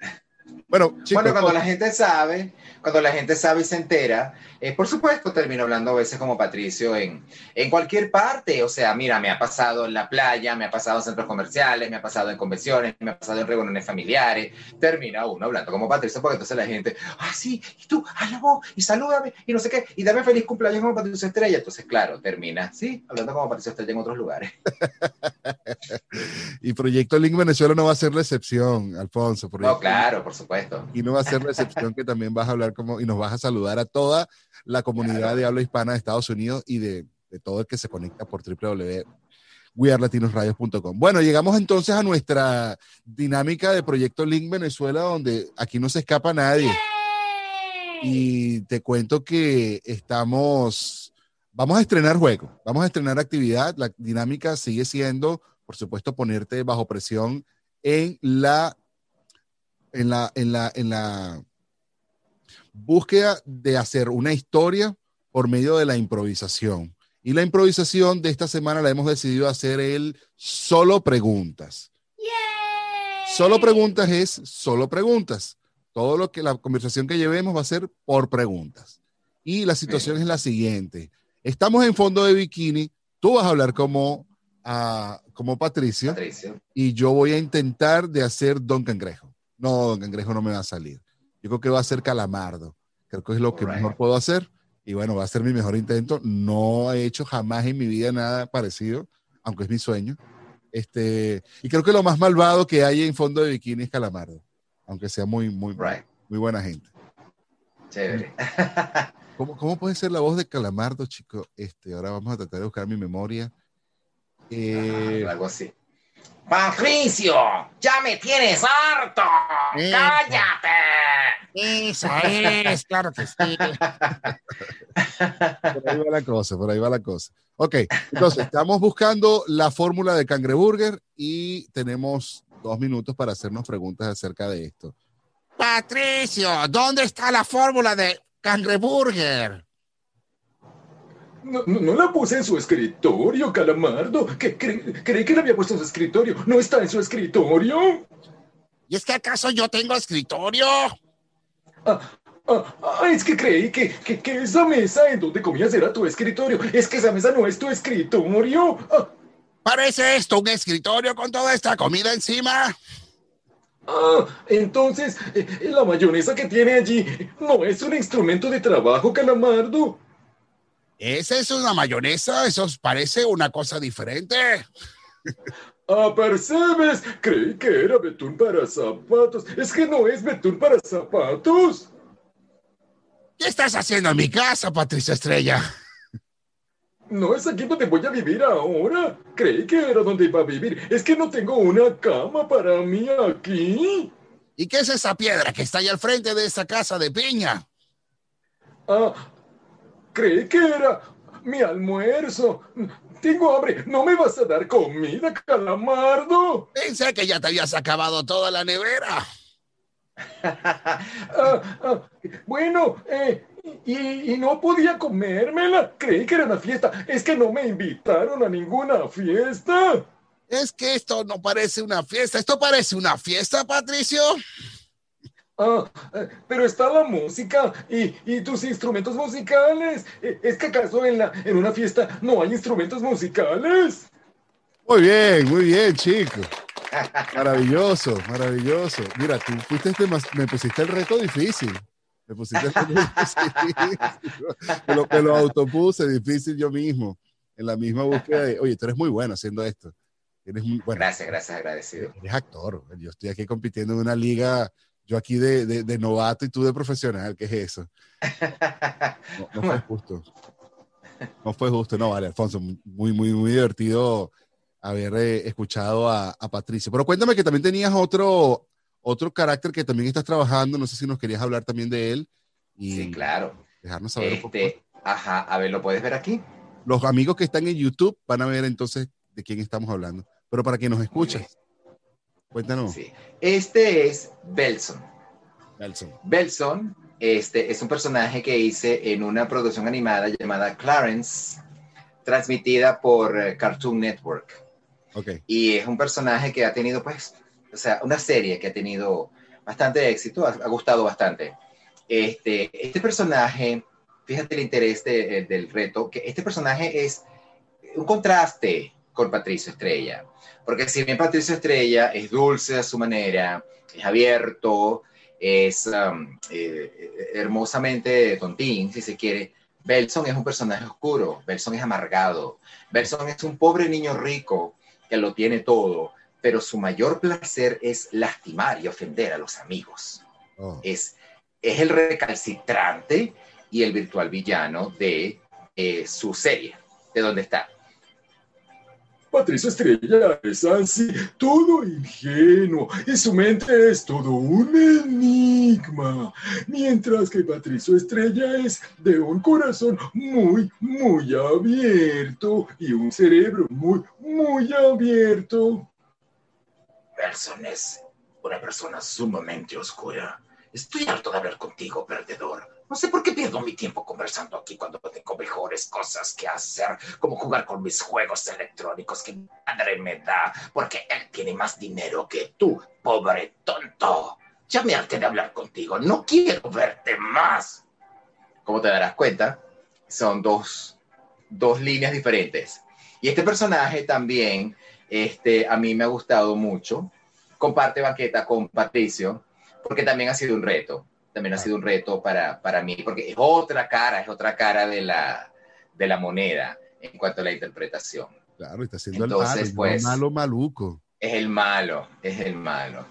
Bueno, chicos, bueno, cuando la gente sabe, cuando la gente sabe y se entera, eh, por supuesto termino hablando a veces como Patricio en, en cualquier parte. O sea, mira, me ha pasado en la playa, me ha pasado en centros comerciales, me ha pasado en convenciones, me ha pasado en reuniones familiares. Termina uno hablando como Patricio, porque entonces la gente, ah, sí, y tú, haz la voz, y salúdame, y no sé qué, y dame feliz cumpleaños como Patricio Estrella. Entonces, claro, termina, sí, hablando como Patricio Estrella en otros lugares. y Proyecto Link Venezuela no va a ser la excepción, Alfonso. Proyecto No, claro, por supuesto. Y no va a ser la excepción que también vas a hablar como y nos vas a saludar a toda la comunidad Claro. de habla hispana de Estados Unidos y de, de todo el que se conecta por www.wearlatinosradios.com. Bueno, llegamos entonces a nuestra dinámica de Proyecto Link Venezuela, donde aquí no se escapa nadie. Y te cuento que estamos, vamos a estrenar juego, vamos a estrenar actividad. La dinámica sigue siendo, por supuesto, ponerte bajo presión en la, en la, en la, en la búsqueda de hacer una historia por medio de la improvisación. Y la improvisación de esta semana la hemos decidido hacer el solo preguntas. Solo preguntas es solo preguntas. Todo lo que la conversación que llevemos va a ser por preguntas. Y la situación es la siguiente. Estamos en fondo de bikini. Tú vas a hablar como, ah, como Patricio Patricio. y yo voy a intentar de hacer Don Cangrejo. No, Don Cangrejo no me va a salir. Yo creo que va a ser Calamardo. Creo que es lo que mejor puedo hacer. Y bueno, va a ser mi mejor intento. No he hecho jamás en mi vida nada parecido, aunque es mi sueño. Este, y creo que lo más malvado que hay en fondo de bikini es Calamardo, aunque sea muy, muy, Right. muy buena gente. Chévere. ¿Cómo, ¿Cómo puede ser la voz de Calamardo, chico? Este, ahora vamos a tratar de buscar mi memoria. Eh, Algo así. Patricio, ya me tienes harto. Cállate. Esa es, claro que sí. Por ahí va la cosa, por ahí va la cosa. Ok, entonces estamos buscando la fórmula de cangreburger y tenemos dos minutos para hacernos preguntas acerca de esto. Patricio, ¿dónde está la fórmula de cangreburger? No, no, no la puse en su escritorio, Calamardo. ¿Qué, cre- creí que la había puesto en su escritorio. ¿No está en su escritorio? ¿Y es que acaso yo tengo escritorio? Ah, ah, es que creí que, que, que esa mesa en donde comías era tu escritorio. Es que esa mesa no es tu escritorio. Ah, ¿Parece esto un escritorio con toda esta comida encima? Ah, entonces, eh, la mayonesa que tiene allí no es un instrumento de trabajo, Calamardo. ¿Esa es una mayonesa? Eso parece una cosa diferente. Ah, percebes, creí que era betún para zapatos. Es que no es betún para zapatos. ¿Qué estás haciendo en mi casa, Patricia Estrella? No es aquí donde voy a vivir ahora. Creí que era donde iba a vivir. Es que no tengo una cama para mí aquí. ¿Y qué es esa piedra que está ahí al frente de esa casa de piña? Ah, creí que era mi almuerzo. Tengo hambre. ¿No me vas a dar comida, calamardo? Pensé que ya te habías acabado toda la nevera. Ah, ah, bueno, eh, y, y no podía comérmela. Creí que era una fiesta. Es que no me invitaron a ninguna fiesta. Es que esto no parece una fiesta. ¿Esto parece una fiesta, Patricio? Ah, eh, pero está la música y, y tus instrumentos musicales. Eh, ¿Es que acaso en, la, en una fiesta no hay instrumentos musicales? Muy bien, muy bien, chico. Maravilloso, maravilloso. Mira, tú fuiste demas- me pusiste el reto difícil. Me pusiste el reto difícil. Me lo, me lo autopuse difícil yo mismo. En la misma búsqueda de, oye, tú eres muy bueno haciendo esto. Eres muy bueno. Gracias, gracias, agradecido. Eres actor. Yo estoy aquí compitiendo en una liga, yo aquí de, de- de novato y tú de profesional. ¿Qué es eso? No, no fue justo. No fue justo, no, vale, Alfonso. Muy, muy, muy divertido haber eh, escuchado a, a Patricio. Pero cuéntame que también tenías otro, otro carácter que también estás trabajando. No sé si nos querías hablar también de él y Sí, claro. dejarnos saber un poco. Este, ajá, a ver, ¿lo puedes ver aquí? Los amigos que están en YouTube van a ver entonces de quién estamos hablando. Pero para quien nos escuchas, cuéntanos, Sí. Este es Belson. Nelson. Belson este, es un personaje que hice en una producción animada llamada Clarence, transmitida por eh, Cartoon Network. Ok, Y es un personaje que ha tenido, pues, o sea, una serie que ha tenido bastante éxito, ha, ha gustado bastante. Este, este personaje, fíjate el interés de- eh, del reto, que este personaje es un contraste con Patricio Estrella. Porque si bien Patricio Estrella es dulce a su manera, es abierto, es um, eh, hermosamente tontín, si se quiere, Belson es un personaje oscuro, Belson es amargado, Belson es un pobre niño rico que lo tiene todo, pero su mayor placer es lastimar y ofender a los amigos. Oh, Es, es el recalcitrante y el virtual villano de eh, su serie, de donde está. Patricio Estrella es así, todo ingenuo, y su mente es todo un enigma, mientras que Patricio Estrella es de un corazón muy, muy abierto y un cerebro muy, muy abierto. Belson es una persona sumamente oscura. Estoy harto de hablar contigo, perdedor. No sé por qué pierdo mi tiempo conversando aquí cuando tengo mejores cosas que hacer, como jugar con mis juegos electrónicos que mi padre me da, porque él tiene más dinero que tú, pobre tonto. Ya me harté de hablar contigo. No quiero verte más. Como te darás cuenta, son dos, dos líneas diferentes. Y este personaje también, este, a mí me ha gustado mucho. Comparte banqueta con Patricio, porque también ha sido un reto. También ha sido un reto para, para mí, porque es otra cara, es otra cara de la, de la moneda en cuanto a la interpretación. claro, está haciendo Entonces, el malo, pues- el malo maluco. Es el malo, es el malo.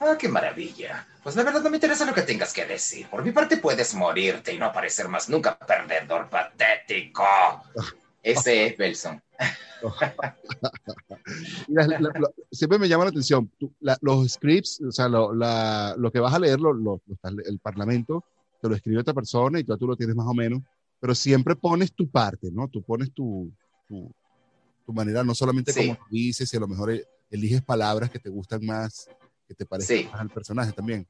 Ah, qué maravilla. Pues la verdad no me interesa lo que tengas que decir. Por mi parte puedes morirte y no aparecer más nunca, perdedor patético. Ese es Belson. La- la- lo- siempre me llama la atención, tú- la- los scripts, o sea, lo, la- lo que vas a leer, lo, lo- el parlamento, te lo escribe otra persona y tú, tú lo tienes más o menos, pero siempre pones tu parte, ¿no? Tú pones tu, tu, tu manera, no solamente Sí. como tú dices, y a lo mejor e- eliges palabras que te gustan más, que te parecen Sí. más al personaje también.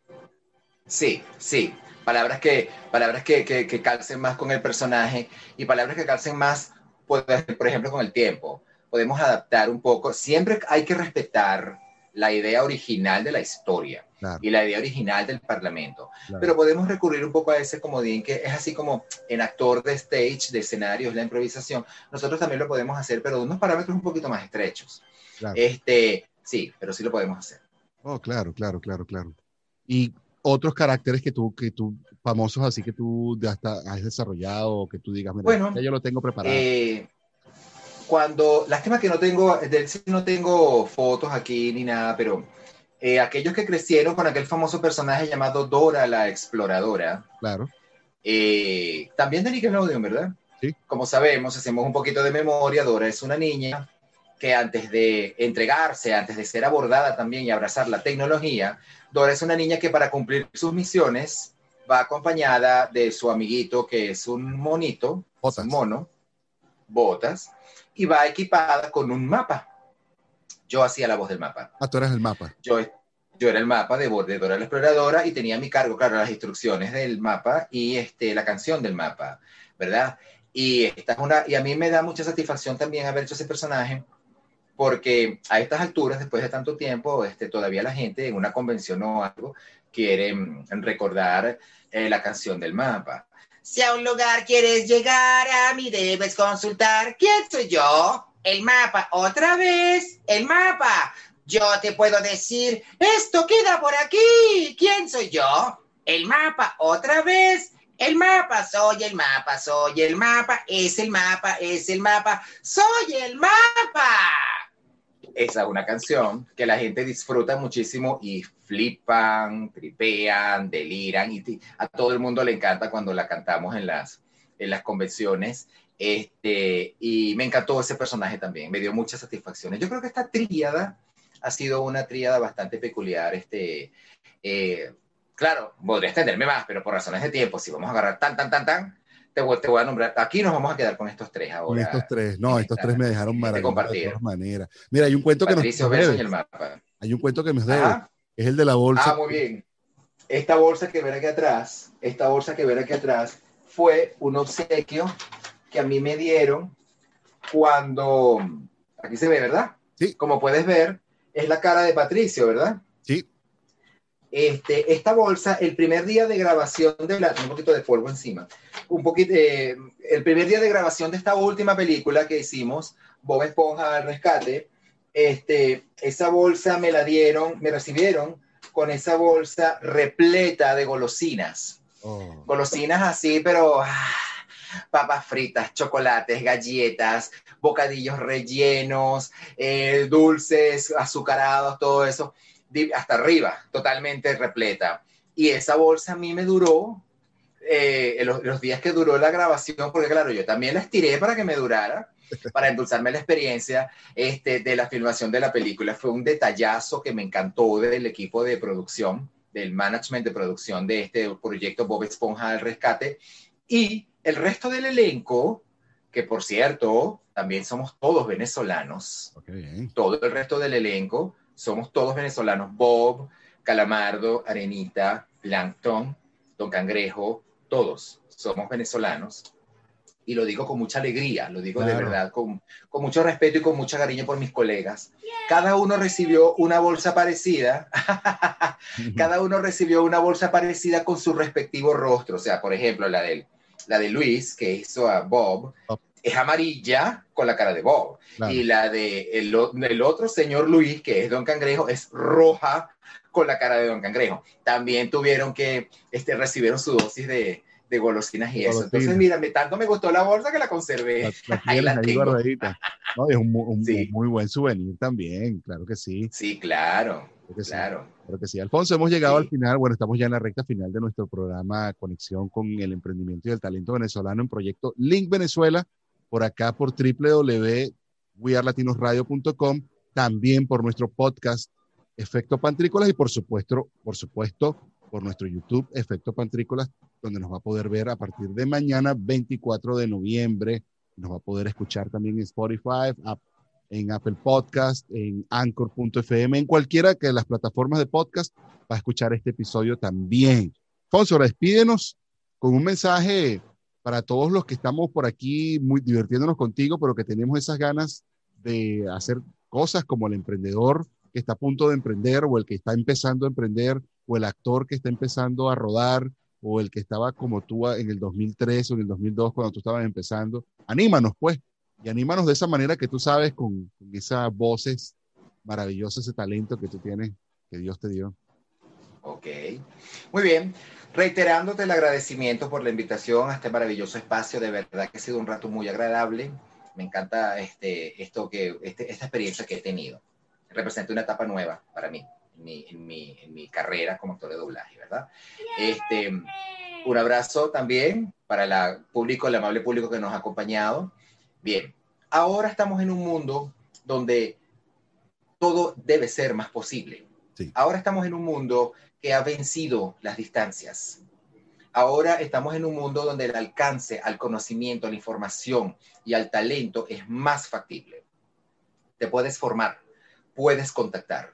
Sí, sí. Palabras que, palabras que, que, que calcen más con el personaje y palabras que calcen más, por ejemplo, con el tiempo. Podemos adaptar un poco. Siempre hay que respetar la idea original de la historia Claro, y la idea original del Parlamento. claro. Pero podemos recurrir un poco a ese comodín que es así como en actor de stage, de escenarios, la improvisación. Nosotros también lo podemos hacer, pero de unos parámetros un poquito más estrechos. Claro. Este, sí, pero sí lo podemos hacer. Oh, claro, claro, claro, claro. Y otros caracteres que tú, que tú, famosos así que tú ya está, has desarrollado, que tú digas, mira, Bueno, ya yo lo tengo preparado. Eh, cuando, lástima que no tengo, del no tengo fotos aquí ni nada, pero eh, aquellos que crecieron con aquel famoso personaje llamado Dora la Exploradora, claro, eh, también de Nickelodeon, ¿verdad? Sí. Como sabemos, hacemos un poquito de memoria, Dora es una niña que antes de entregarse, antes de ser abordada también y abrazar la tecnología, Dora es una niña que para cumplir sus misiones va acompañada de su amiguito que es un monito, Botas. un mono, botas, y va equipada con un mapa. Yo hacía la voz del mapa. ah, tú eres el mapa. Yo, yo era el mapa de, de Dora la Exploradora y tenía a mi cargo, claro, las instrucciones del mapa y este, la canción del mapa, ¿verdad? Y, esta es una, y a mí me da mucha satisfacción también haber hecho ese personaje, porque a estas alturas, después de tanto tiempo, este, todavía la gente en una convención o algo quiere mm, recordar eh, la canción del mapa. Si a un lugar quieres llegar, a mí debes consultar. ¿Quién soy yo? El mapa. Otra vez, el mapa. Yo te puedo decir, esto queda por aquí. ¿Quién soy yo? El mapa. Otra vez, el mapa. Soy el mapa, soy el mapa. Es el mapa, es el mapa. Soy el mapa. Esa es una canción que la gente disfruta muchísimo y flipan, tripean, deliran y a todo el mundo le encanta cuando la cantamos en las, en las convenciones. Este, y me encantó ese personaje también, me dio muchas satisfacciones. Yo creo que esta tríada ha sido una tríada bastante peculiar. Este, eh, claro, podría extenderme más, pero por razones de tiempo, si vamos a agarrar tan, tan, tan, tan, te voy, te voy a nombrar. Aquí nos vamos a quedar con estos tres ahora. Con estos tres, no, estos tres me dejaron en este maravilloso de todas maneras. Mira, hay un cuento que nos, Patricio nos Versos y debe. el mapa. Hay un cuento que nos debe, Ajá. es el de la bolsa. Ah, muy bien. Esta bolsa que ven aquí atrás, esta bolsa que ven aquí atrás, fue un obsequio que a mí me dieron cuando, aquí se ve, ¿verdad? Sí. Como puedes ver, es la cara de Patricio, ¿verdad? Sí, Este, esta bolsa, el primer día de grabación de la, un poquito de polvo encima, un poquito, eh, el primer día de grabación de esta última película que hicimos, Bob Esponja al rescate, este, esa bolsa me la dieron, me recibieron con esa bolsa repleta de golosinas. Oh, Golosinas así, pero ah, papas fritas, chocolates, galletas, bocadillos rellenos, eh, dulces, azucarados, todo eso, hasta arriba, totalmente repleta. Y esa bolsa a mí me duró eh, los, los días que duró la grabación, porque claro, yo también la estiré para que me durara, para endulzarme la experiencia este, de la filmación de la película. Fue un detallazo que me encantó del equipo de producción, del management de producción de este proyecto Bob Esponja al Rescate. Y el resto del elenco, que por cierto, también somos todos venezolanos, ok, bien. todo el resto del elenco, somos todos venezolanos. Bob, Calamardo, Arenita, Plankton, Don Cangrejo, todos somos venezolanos. Y lo digo con mucha alegría, lo digo de verdad, con, con mucho respeto y con mucho cariño por mis colegas. Cada uno recibió una bolsa parecida. Cada uno recibió una bolsa parecida con su respectivo rostro. O sea, por ejemplo, la de, la de Luis, que hizo a Bob, Bob. Es amarilla con la cara de Bob. Claro. Y la de el, otro señor Luis, que es Don Cangrejo, es roja con la cara de Don Cangrejo. También tuvieron que este, recibieron su dosis de, de golosinas y eso. Entonces, mira, me, tanto me gustó la bolsa que la conservé. La, la Ahí la tengo. No, es un, un- Sí. un muy buen souvenir también, claro que sí. Sí, claro, Creo que sí. claro. Claro que sí. Alfonso, hemos llegado Sí. al final, bueno, estamos ya en la recta final de nuestro programa Conexión con el Emprendimiento y el Talento Venezolano en proyecto Link Venezuela, por acá por www.wearlatinosradio.com, también por nuestro podcast Efecto Pantrícolas y por supuesto, por supuesto, por nuestro YouTube Efecto Pantrícolas, donde nos va a poder ver a partir de mañana, 24 de noviembre. Nos va a poder escuchar también en Spotify, en Apple Podcast, en Anchor.fm, en cualquiera que las plataformas de podcast va a escuchar este episodio también. Ahora despídenos con un mensaje para todos los que estamos por aquí muy divirtiéndonos contigo, pero que tenemos esas ganas de hacer cosas como el emprendedor que está a punto de emprender o el que está empezando a emprender o el actor que está empezando a rodar o el que estaba como tú en el 2003 o en el 2002 cuando tú estabas empezando. Anímanos, pues, y anímanos de esa manera que tú sabes, con, con esas voces maravillosas, ese talento que tú tienes, que Dios te dio. Ok, muy bien. Reiterándote el agradecimiento por la invitación a este maravilloso espacio, de verdad que ha sido un rato muy agradable. Me encanta este, esto que, este, esta experiencia que he tenido. Representa una etapa nueva para mí, en mi, en mi, en mi carrera como actor de doblaje, ¿verdad? Este, un abrazo también para el público, el amable público que nos ha acompañado. Bien, ahora estamos en un mundo donde todo debe ser más posible. Sí. Ahora estamos en un mundo que ha vencido las distancias. Ahora estamos en un mundo donde el alcance al conocimiento, a la información y al talento es más factible. Te puedes formar, puedes contactar,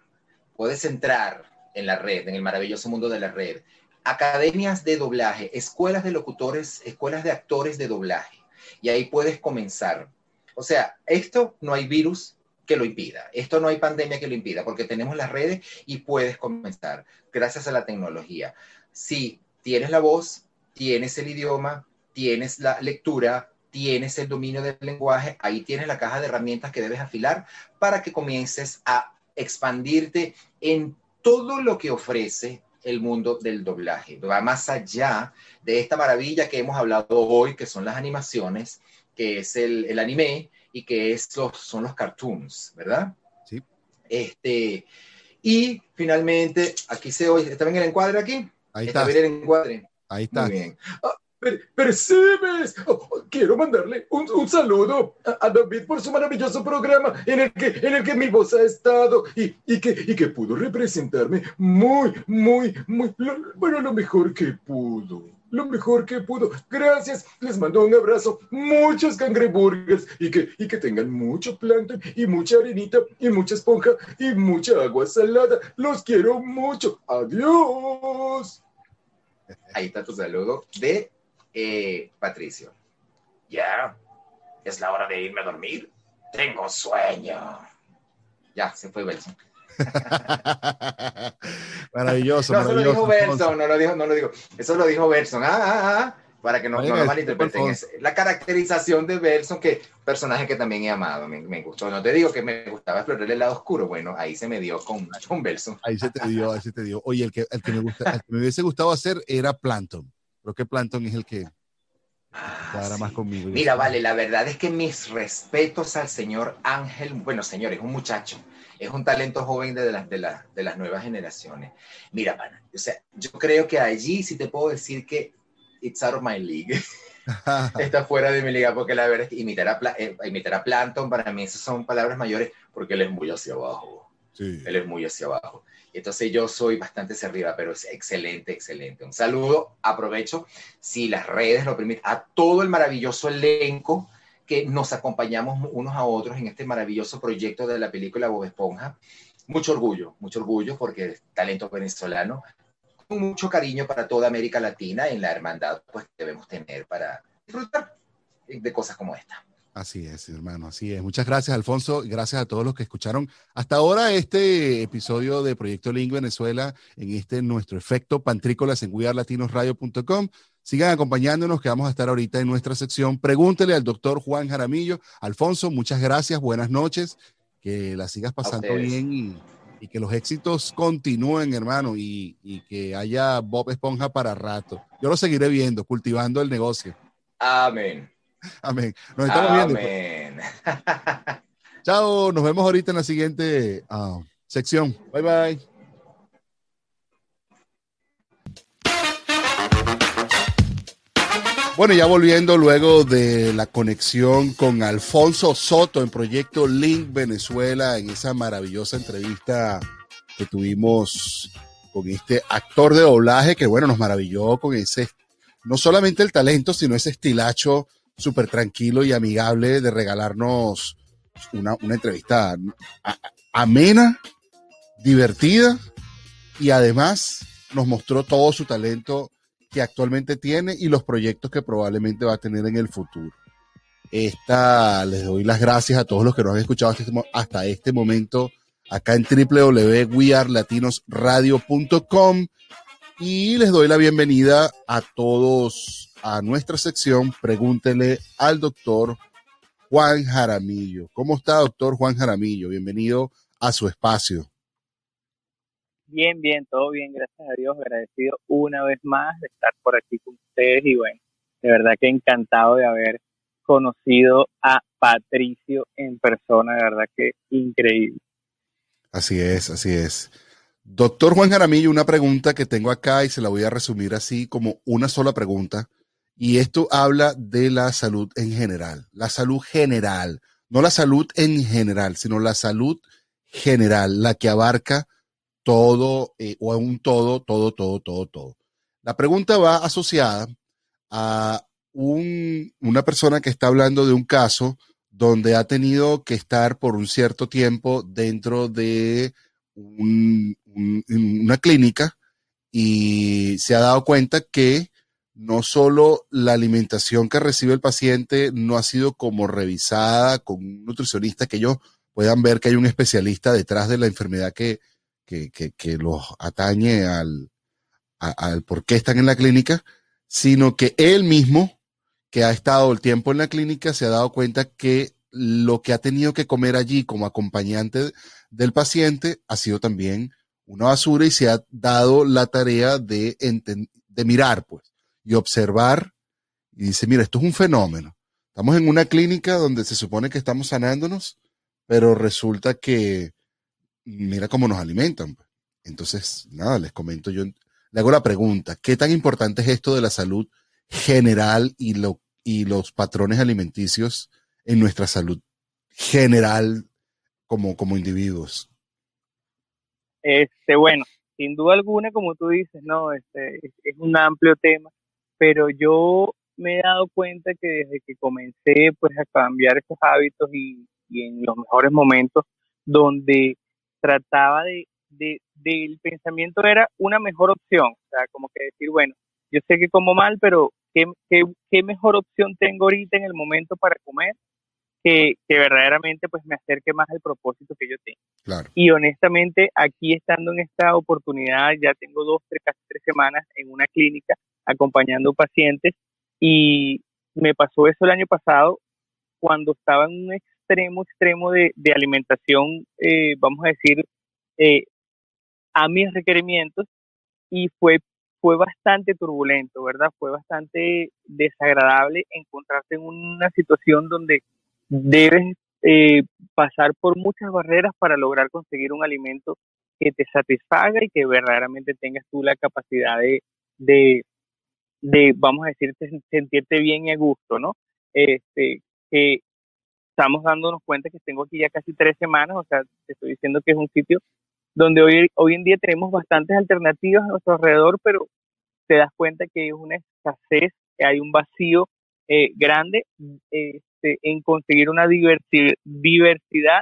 puedes entrar en la red, en el maravilloso mundo de la red. Academias de doblaje, escuelas de locutores, escuelas de actores de doblaje. Y ahí puedes comenzar. O sea, esto no hay virus que lo impida. Esto no hay pandemia que lo impida, porque tenemos las redes y puedes comenzar gracias a la tecnología. Si tienes la voz, tienes el idioma, tienes la lectura, tienes el dominio del lenguaje, ahí tienes la caja de herramientas que debes afilar para que comiences a expandirte en todo lo que ofrece el mundo del doblaje. Va más allá de esta maravilla que hemos hablado hoy, que son las animaciones, que es el, el anime y que es los, son los cartoons, ¿verdad? Sí. Este, y finalmente, aquí se oye, ¿está bien el encuadre aquí? Ahí ¿Está está, bien el encuadre? ahí está. Muy bien. Percibes, Oh, oh, quiero mandarle un, un saludo a, a David por su maravilloso programa en el que, en el que mi voz ha estado y, y, que, y que pudo representarme muy, muy, muy, lo- bueno, lo mejor que pudo. Lo mejor que pudo. Gracias. Les mando un abrazo. Muchos cangreburgers y que, y que tengan mucho plancton y mucha arenita y mucha esponja y mucha agua salada. Los quiero mucho. Adiós. Ahí está tu saludo de eh, Patricio. Ya, es la hora de irme a dormir. Tengo sueño. Ya, se fue Belson. maravilloso, No, eso lo maravilloso. dijo Belson, no lo dijo, no lo dijo. Eso lo dijo Belson. Ah, ah, ah, para que no, Oiga, no lo malinterpreten. Es la caracterización de Belson, que personaje que también he amado, me, me gustó. No te digo que me gustaba explorar el lado oscuro, bueno, ahí se me dio con, con Belson. Ahí se te dio, ahí se te dio. Oye, el que, el que me gusta, el que me hubiese gustado hacer era Planton. Creo que Planton es el que Ah, sí. más conmigo. Mira, vale, la verdad es que mis respetos al señor Ángel, bueno, señor, es un muchacho, es un talento joven de las, de las, de las nuevas generaciones. Mira, pana, o sea, yo creo que allí sí te puedo decir que it's out of my league, está fuera de mi liga, porque la verdad es que imitar a, eh, imitar a Planton, para mí esas son palabras mayores, porque él es muy hacia abajo, sí. él es muy hacia abajo. Entonces yo soy bastante hacia arriba, pero es excelente, excelente. Un saludo, aprovecho, si las redes lo permiten, a todo el maravilloso elenco que nos acompañamos unos a otros en este maravilloso proyecto de la película Bob Esponja. Mucho orgullo, mucho orgullo porque es talento venezolano, con mucho cariño para toda América Latina en la hermandad pues, que debemos tener para disfrutar de cosas como esta. Así es, hermano, así es. Muchas gracias, Alfonso, gracias a todos los que escucharon hasta ahora este episodio de Proyecto Link Venezuela en este nuestro efecto pantrícolas en wearlatinosradio.com. Sigan acompañándonos, que vamos a estar ahorita en nuestra sección. Pregúntele al doctor Juan Jaramillo. Alfonso, muchas gracias, buenas noches, que la sigas pasando bien y, y que los éxitos continúen, hermano, y, y que haya Bob Esponja para rato. Yo lo seguiré viendo, cultivando el negocio. Amén. Amén. Nos estamos viendo. pues. Amén. Chao, nos vemos ahorita en la siguiente ah, sección. Bye bye. Bueno, ya volviendo luego de la conexión con Alfonso Soto en Proyecto Link Venezuela, en esa maravillosa entrevista que tuvimos con este actor de doblaje que, bueno, nos maravilló con ese, no solamente el talento, sino ese estilacho súper tranquilo y amigable de regalarnos una, una entrevista amena, divertida y además nos mostró todo su talento que actualmente tiene y los proyectos que probablemente va a tener en el futuro. Esta, les doy las gracias a todos los que nos han escuchado hasta este, este momento acá en www.wearlatinosradio.com y les doy la bienvenida a todos a nuestra sección Pregúntele al doctor Juan Jaramillo. ¿Cómo está, doctor Juan Jaramillo? Bienvenido a su espacio. Bien, bien, todo bien, gracias a Dios. Agradecido una vez más de estar por aquí con ustedes y bueno, de verdad que encantado de haber conocido a Patricio en persona, de verdad que increíble. Así es, así es. Doctor Juan Jaramillo, una pregunta que tengo acá y se la voy a resumir así como una sola pregunta. Y esto habla de la salud en general, la salud general, no la salud en general, sino la salud general, la que abarca todo eh, o un todo, todo, todo, todo, todo. La pregunta va asociada a un, una persona que está hablando de un caso donde ha tenido que estar por un cierto tiempo dentro de un, un, una clínica y se ha dado cuenta que no solo la alimentación que recibe el paciente no ha sido como revisada con un nutricionista, que ellos puedan ver que hay un especialista detrás de la enfermedad que, que, los atañe al, al por qué están en la clínica, sino que él mismo, que ha estado el tiempo en la clínica, se ha dado cuenta que lo que ha tenido que comer allí como acompañante del paciente ha sido también una basura y se ha dado la tarea de, de mirar, pues y observar y dice, mira, esto es un fenómeno. Estamos en una clínica donde se supone que estamos sanándonos, pero resulta que mira cómo nos alimentan. pues. Entonces, nada, les comento yo, le hago la pregunta, ¿qué tan importante es esto de la salud general y, y los patrones alimenticios en nuestra salud general como, como individuos? Este, bueno, sin duda alguna, como tú dices, no, este, es, un amplio tema pero yo me he dado cuenta que desde que comencé pues a cambiar estos hábitos y, y en los mejores momentos donde trataba de, de, del pensamiento era una mejor opción, o sea, como que decir, bueno, yo sé que como mal, pero ¿qué, qué, qué mejor opción tengo ahorita en el momento para comer? Que, que, verdaderamente pues me acerque más al propósito que yo tengo. Claro. Y honestamente, aquí estando en esta oportunidad, ya tengo dos, tres, casi tres semanas en una clínica acompañando pacientes y me pasó eso el año pasado cuando estaba en un extremo, extremo de, de alimentación, eh, vamos a decir, eh, a mis requerimientos y fue, fue bastante turbulento, ¿verdad? Fue bastante desagradable encontrarte en una situación donde debes eh, pasar por muchas barreras para lograr conseguir un alimento que te satisfaga y que verdaderamente tengas tú la capacidad de, de, de vamos a decir, sentirte bien y a gusto, ¿no? Este, que estamos dándonos cuenta que tengo aquí ya casi tres semanas, o sea, te estoy diciendo que es un sitio donde hoy, hoy en día tenemos bastantes alternativas a nuestro alrededor, pero te das cuenta que es una escasez, que hay un vacío eh, grande este, en conseguir una diversi diversidad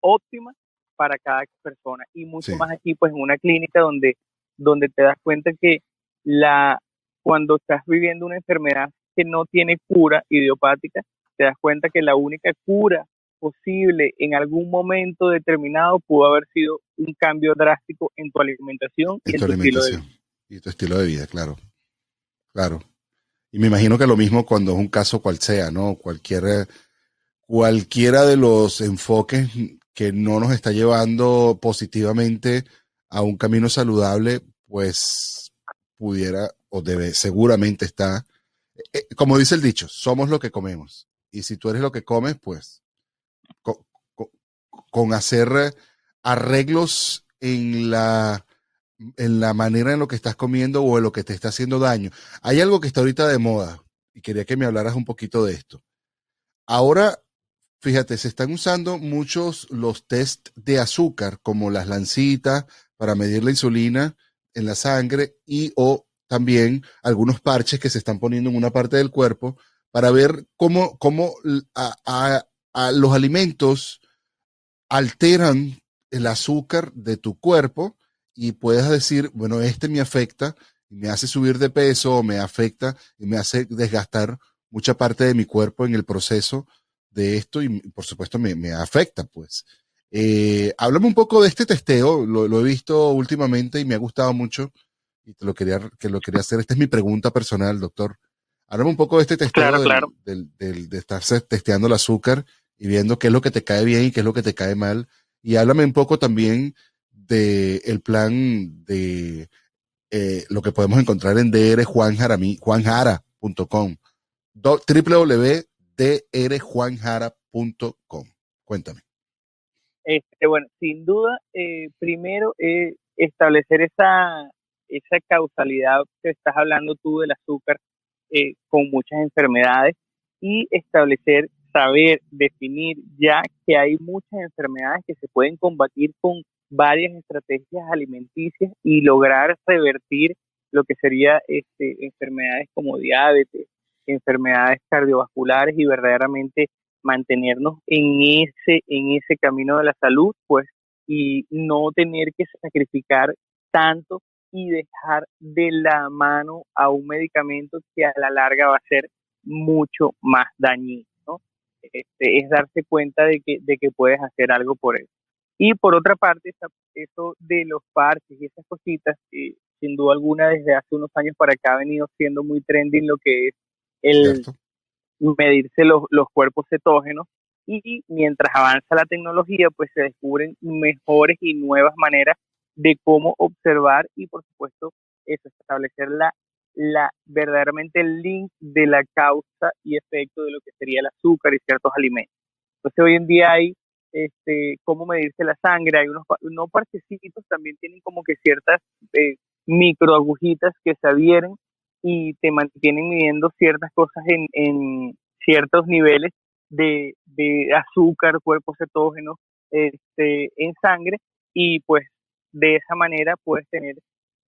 óptima para cada persona y mucho Sí. más aquí pues en una clínica donde donde te das cuenta que la cuando estás viviendo una enfermedad que no tiene cura idiopática te das cuenta que la única cura posible en algún momento determinado pudo haber sido un cambio drástico en tu alimentación y En en tu tu estilo de vida. alimentación y tu estilo de vida, claro. Claro. Y me imagino que lo mismo cuando es un caso cual sea, ¿no? Cualquiera, cualquiera de los enfoques que no nos está llevando positivamente a un camino saludable, pues pudiera o debe, seguramente está, eh, como dice el dicho, somos lo que comemos. Y si tú eres lo que comes, pues con, hacer arreglos en la en la manera en lo que estás comiendo o en lo que te está haciendo daño. Hay algo que está ahorita de moda y quería que me hablaras un poquito de esto. Ahora, fíjate, se están usando muchos los test de azúcar, como las lancitas para medir la insulina en la sangre y o también algunos parches que se están poniendo en una parte del cuerpo para ver cómo, cómo a, los alimentos alteran el azúcar de tu cuerpo y puedas decir, bueno, este me afecta y me hace subir de peso o me afecta y me hace desgastar mucha parte de mi cuerpo en el proceso de esto y por supuesto me, me afecta, pues. Eh, háblame un poco de este testeo, lo, lo he visto últimamente y me ha gustado mucho y te lo quería, que lo quería hacer. Esta es mi pregunta personal, doctor. Háblame un poco de este testeo Claro, del- claro. del- del- de estarse testeando el azúcar y viendo qué es lo que te cae bien y qué es lo que te cae mal. Y háblame un poco también de el plan de eh, lo que podemos encontrar en drjuanjarami- juanjara.com do- www.drjuanjara.com. Cuéntame. Este, bueno, sin duda, eh, primero eh, establecer esa, esa causalidad que estás hablando tú del azúcar eh, con muchas enfermedades y establecer, saber, definir ya que hay muchas enfermedades que se pueden combatir con varias estrategias alimenticias y lograr revertir lo que sería este, enfermedades como diabetes, enfermedades cardiovasculares y verdaderamente mantenernos en ese en ese camino de la salud pues y no tener que sacrificar tanto y dejar de la mano a un medicamento que a la larga va a ser mucho más dañino ¿no? este, es darse cuenta de que de que puedes hacer algo por eso y por otra parte eso de los parches y esas cositas eh, sin duda alguna desde hace unos años para acá ha venido siendo muy trending lo que es el ¿Cierto? medirse los, los cuerpos cetógenos y mientras avanza la tecnología, pues se descubren mejores y nuevas maneras de cómo observar y por supuesto eso, establecer la, la verdaderamente el link de la causa y efecto de lo que sería el azúcar y ciertos alimentos. Entonces hoy en día hay este cómo medirse la sangre, hay unos no parchecitos, también tienen como que ciertas eh, microagujitas que se adhieren y te mantienen midiendo ciertas cosas en, en ciertos niveles de, de azúcar, cuerpos cetógenos este, en sangre y pues de esa manera puedes tener,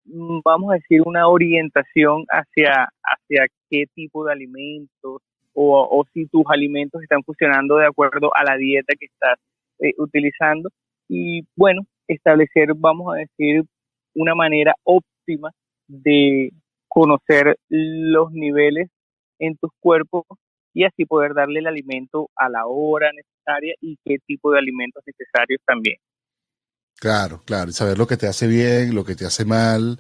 mm, vamos a decir, una orientación hacia, hacia qué tipo de alimentos o, o si tus alimentos están funcionando de acuerdo a la dieta que estás eh, utilizando y bueno, establecer, vamos a decir, una manera óptima de conocer los niveles en tus cuerpos y así poder darle el alimento a la hora necesaria y qué tipo de alimentos necesarios también. Claro, claro. Y saber lo que te hace bien, lo que te hace mal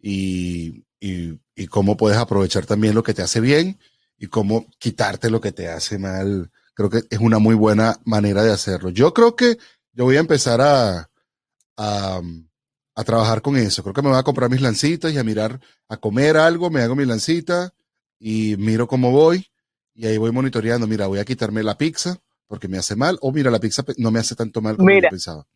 y, y, y cómo puedes aprovechar también lo que te hace bien y cómo quitarte lo que te hace mal. Creo que es una muy buena manera de hacerlo. Yo creo que yo voy a empezar a, a, a trabajar con eso. Creo que me voy a comprar mis lancitas y a mirar, a comer algo, me hago mi lancita y miro cómo voy y ahí voy monitoreando. Mira, voy a quitarme la pizza porque me hace mal o mira, la pizza no me hace tanto mal como Mira. yo pensaba.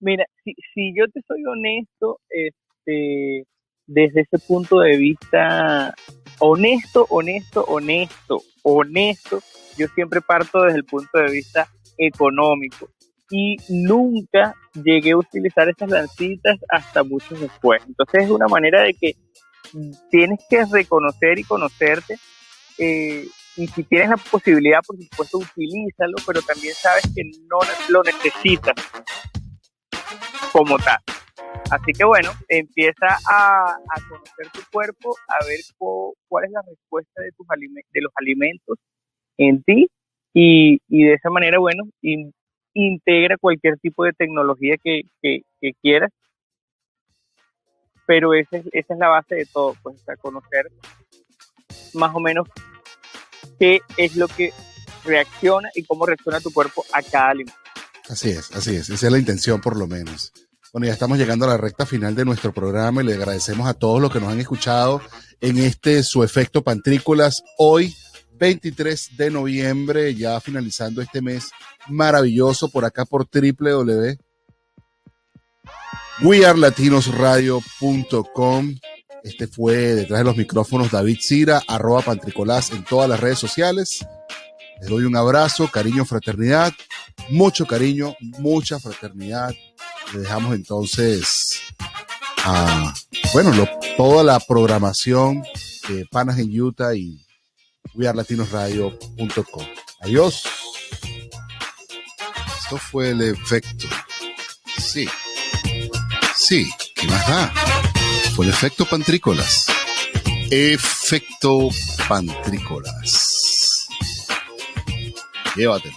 Mira, si, si yo te soy honesto, este, desde ese punto de vista, honesto, honesto, honesto, honesto, yo siempre parto desde el punto de vista económico y nunca llegué a utilizar esas lancitas hasta mucho después. Entonces es una manera de que tienes que reconocer y conocerte eh, y si tienes la posibilidad, por supuesto, utilízalo, pero también sabes que no lo necesitas como tal. Así que bueno, empieza a, a conocer tu cuerpo, a ver cu- cuál es la respuesta de, tus de los alimentos en ti y, y de esa manera, bueno, in- integra cualquier tipo de tecnología que, que, quieras. Pero esa es, esa es la base de todo, pues, conocer más o menos qué es lo que reacciona y cómo reacciona tu cuerpo a cada alimento. Así es, así es. Esa es la intención por lo menos. Bueno, ya estamos llegando a la recta final de nuestro programa y le agradecemos a todos los que nos han escuchado en este su efecto pantrícolas hoy 23 de noviembre, ya finalizando este mes maravilloso por acá por www wearlatinosradio.com. Este fue detrás de los micrófonos David Cira, arroba pantricolás en todas las redes sociales. Les doy un abrazo, cariño, fraternidad, mucho cariño, mucha fraternidad. Le dejamos entonces a, bueno, lo- toda la programación de Panas en Utah y wearlatinosradio.com. Adiós. Esto fue el efecto. Sí. Sí, ¿qué más da? Fue el efecto pantrícolas. Efecto pantrícolas. Llévatelo.